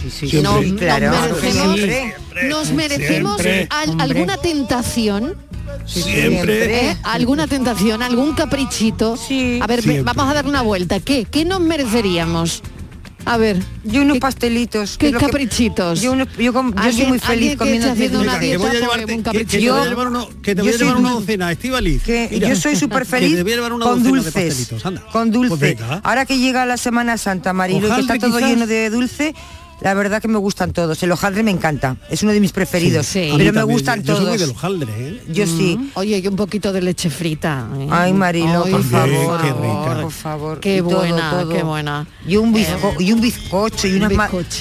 sí, Nos, sí, nos claro. merecemos, Siempre. nos merecemos Siempre. al- Hombre. alguna tentación. Siempre. ¿Eh? ¿Alguna tentación? ¿Algún caprichito? A ver, vamos a dar una vuelta. ¿Qué? ¿Qué nos mereceríamos? A ver. Yo unos pastelitos. ¿Qué que- caprichitos? yo, unos- yo com- yo soy ¿Alguien- muy feliz que comiendo una dulces. dieta, Que voy a llevarte- un que- caprichito. que te voy a llevar uno- que te voy a yo llevar soy una docena, Estivaliz. que yo soy súper que feliz con dulces. Con dulce. Pues venga. Ahora que llega la Semana Santa, Marilo, que está todo lleno de dulce, la verdad que me gustan todos. El hojaldre me encanta, es uno de mis preferidos. Sí, sí. Pero me gustan yo soy todos. del hojaldre, ¿eh? Yo sí. Mm. Oye, y un poquito de leche frita. ¿eh? Ay, Marilo, Ay, por favor, qué rica. Por favor. Qué y todo, buena, todo. qué buena. Y un, bizco- y un bizcocho y, unas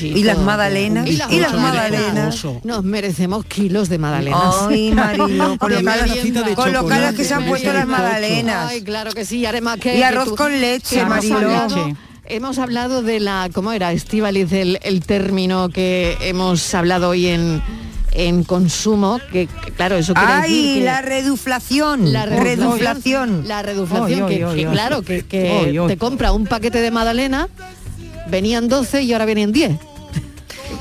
y las magdalenas. Y Y las las, magdalenas. Nos merecemos kilos de magdalenas. Ay, Marilo, con con lo caras que se han puesto las magdalenas. Ay, claro que sí. y Además que Y arroz con leche, Marilo. Hemos hablado de la, ¿cómo era, Estivaliz, el, el término que hemos hablado hoy en, en consumo? Que, que, claro, eso quiere Ay, decir que... la reduflación. La reduflación. La reduflación, oy, que, que claro, que, te compra un paquete de magdalena, venían 12 y ahora vienen 10.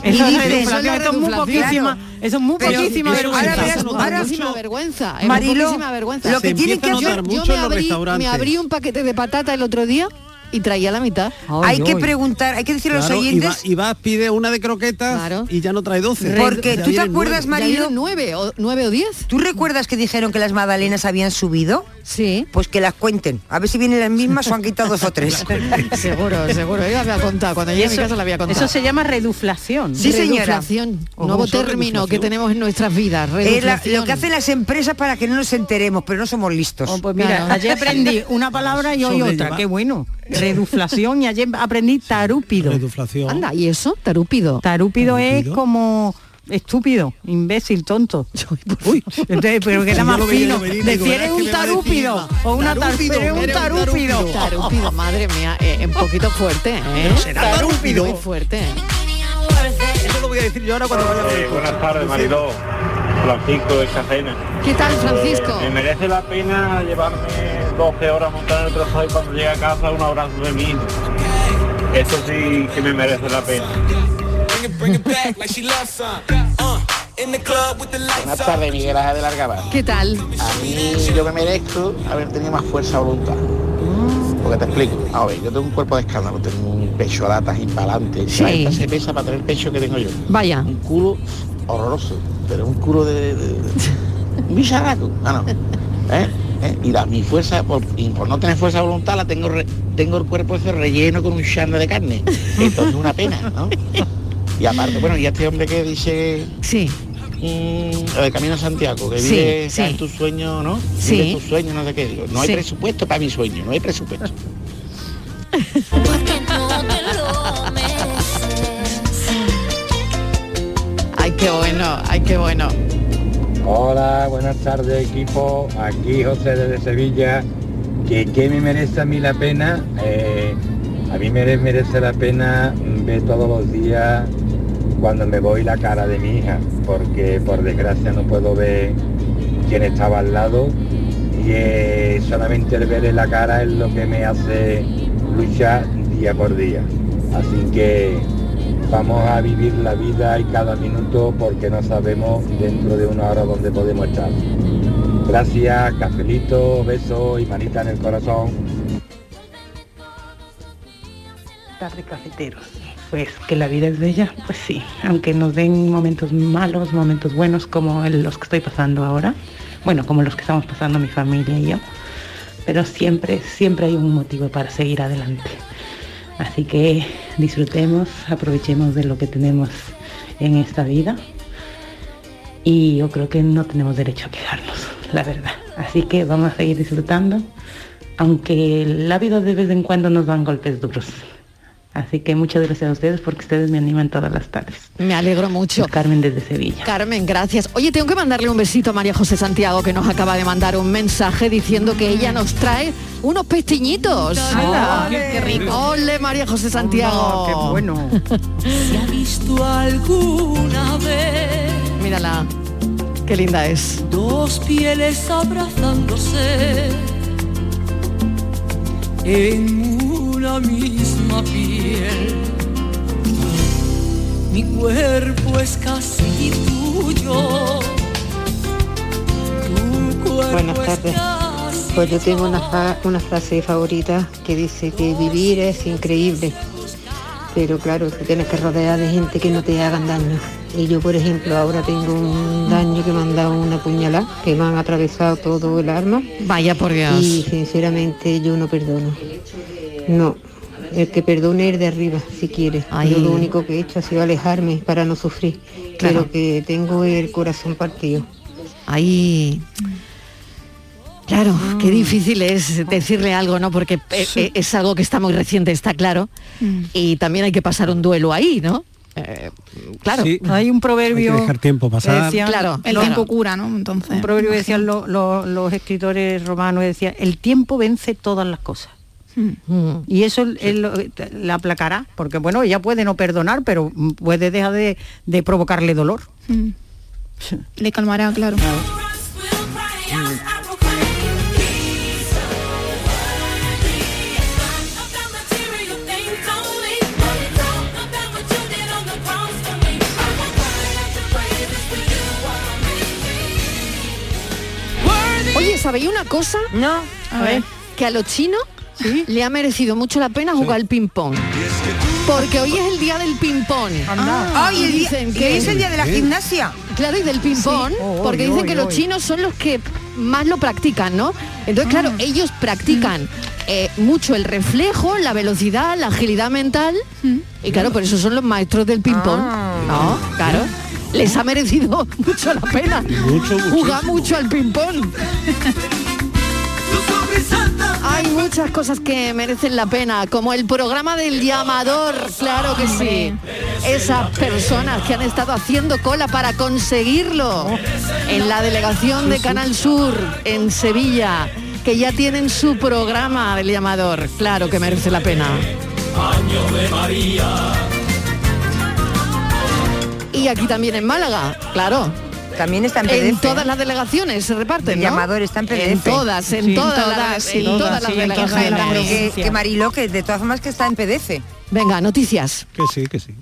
Eso es dices, reduflación, la es muy poquísima, eso es muy Pero- poquísima pero vergüenza. ahora verás- Eso no ahora da muchísima mucho. vergüenza, es Marilo, vergüenza. lo que tiene que yo, mucho yo me abrí, me abrí un paquete de patata el otro día y traía la mitad. hay que preguntar, hay que decir a los oyentes. y vas, pide una de croquetas y ya no trae 12. Porque Ya tú te acuerdas. Marilo, nueve o, nueve o diez. ¿Tú recuerdas que dijeron que las magdalenas habían subido? Sí. Pues que las cuenten. A ver si vienen las mismas o han quitado dos o tres. seguro, seguro. Yo la voy a contar. Cuando llegue a mi Eso- casa la voy a contar. Eso se llama reduflación. Sí, señora. Reduflación, nuevo término que tenemos en nuestras vidas. Es la- reduflación. lo que hacen las empresas para que no nos enteremos, pero no somos listos. Oh, pues mira, ayer aprendí una palabra y hoy otra, qué bueno. Reduflación y ayer aprendí tarúpido. Reduflación. Anda, ¿y eso? Tarúpido. Tarúpido es como estúpido, imbécil, tonto. Entonces, pero que era más fino. Decir eres un tarúpido o una tarúpido, eres un tarúpido. Tarúpido, madre mía, eh, un poquito fuerte, ¿eh? será tarúpido. Muy fuerte. Eso lo voy a decir yo ahora cuando vaya buenas tardes, Mariló. Francisco de Cajena. ¿Qué tal, Francisco? Me merece la pena llevarme 12 horas montar el trozado y cuando llegue a casa un abrazo de hijo. Eso sí que me merece la pena. Buenas tardes, Miguel Ángel de Largaba. ¿Qué tal? A mí yo me merezco haber tenido más fuerza de voluntad. Porque te explico. A ver, yo tengo un cuerpo de escándalo, tengo un pecho a latas y. Sí. se pesa para tener el pecho que tengo yo. Vaya. Un culo horroroso, pero un culo de... de- de- un bicharraco. Ah, no. ¿Eh? ¿Eh? Y la, mi fuerza, por, y por no tener fuerza de voluntad, la tengo re- tengo el cuerpo ese relleno con un chanda de carne. Entonces es una pena, ¿no? Y aparte, bueno, y este hombre que dice... Sí. Mm, el Camino a Santiago, que Sí, vive sí. en tu sueño, ¿no? Sí. Vive tu sueño, no sé qué. Digo, no hay Sí. presupuesto para mi sueño, no hay presupuesto. Ay, qué bueno, ay, qué bueno. Hola, buenas tardes equipo, aquí José desde Sevilla. ¿Qué, qué me merece a mí la pena? Eh, a mí me merece la pena ver todos los días cuando me voy la cara de mi hija, porque por desgracia no puedo ver quien estaba al lado y eh, solamente el verle la cara es lo que me hace luchar día por día. Así que vamos a vivir la vida y cada minuto porque no sabemos dentro de una hora dónde podemos estar. Gracias, cafelito, beso y manita en el corazón. tarde cafeteros. Pues que la vida es bella, pues sí, aunque nos den momentos malos, momentos buenos como los que estoy pasando ahora, bueno, como los que estamos pasando mi familia y yo, pero siempre, siempre hay un motivo para seguir adelante. Así que disfrutemos, aprovechemos de lo que tenemos en esta vida y yo creo que no tenemos derecho a quejarnos, la verdad. Así que vamos a seguir disfrutando, aunque la vida de vez en cuando nos dan golpes duros. Así que muchas gracias a ustedes porque ustedes me animan todas las tardes. Me alegro mucho. Soy Carmen desde Sevilla. Carmen, gracias. Oye, tengo que mandarle un besito a María José Santiago que nos acaba de mandar un mensaje diciendo que ella nos trae unos pestiñitos. ¡Hala! Qué- qué rico. Ole, María José Santiago. qué bueno. ¿Se ha visto alguna vez Mírala. Qué linda es. dos pieles abrazándose en una misma piel? Mi cuerpo es casi tuyo. Tu cuerpo Buenas es tardes. casi Pues yo tengo una, fa- una frase favorita que dice que vivir es increíble, pero claro, te tienes que rodear de gente que no te hagan daño. Y yo, por ejemplo, ahora tengo un daño que me han dado una puñalada, que me han atravesado todo el arma. Vaya por Dios. Y sinceramente yo no perdono. No. El que perdone es de arriba, si quiere. Ay. Yo lo único que he hecho ha sido alejarme para no sufrir. Claro. Pero que tengo el corazón partido. Ahí. Claro, qué difícil es decirle algo, ¿no? Porque eh, eh, es algo que está muy reciente, está claro. Y también hay que pasar un duelo ahí, ¿no? Eh, claro. Sí. Hay un proverbio. Hay que dejar tiempo pasar. decían- Claro, El tiempo cura, ¿no? Entonces. Un proverbio que decían lo- lo- los escritores romanos, decían, el tiempo vence todas las cosas. Mm. Y eso él, él lo- la aplacará, porque bueno, ella puede no perdonar, pero puede dejar de, de provocarle dolor. Mm. Le calmará, claro. Oye, ¿sabéis una cosa? No. A ver. Que a los chinos le ha merecido mucho la pena jugar al ping-pong. Porque hoy es el día del ping-pong. Ah, y el día- dicen y que es el día de la gimnasia. Claro, y del ping-pong, Sí. Oh, porque dicen que los chinos son los que más lo practican, ¿no? Entonces, claro, Mm. ellos practican eh, mucho el reflejo, la velocidad, la agilidad mental, y claro, por eso son los maestros del ping-pong. Ah. ¿No? Claro. Les ha merecido mucho la pena Mucho, jugar mucho al ping-pong. Hay muchas cosas que merecen la pena, como el programa del llamador, claro que sí. Esas personas que han estado haciendo cola para conseguirlo en la delegación de Canal Sur en Sevilla, que ya tienen su programa del llamador, claro que merece la pena. Y aquí también en Málaga, claro. También está en En PDF. todas las delegaciones se reparten, El ¿no? llamador está en PDF. En todas, en Sí. todas, En las- todas, en sí. todas Todas, las sí, en todas las delegaciones. Que- que Mariló, que de todas formas que está en PDF. Venga, noticias. Que sí, que sí.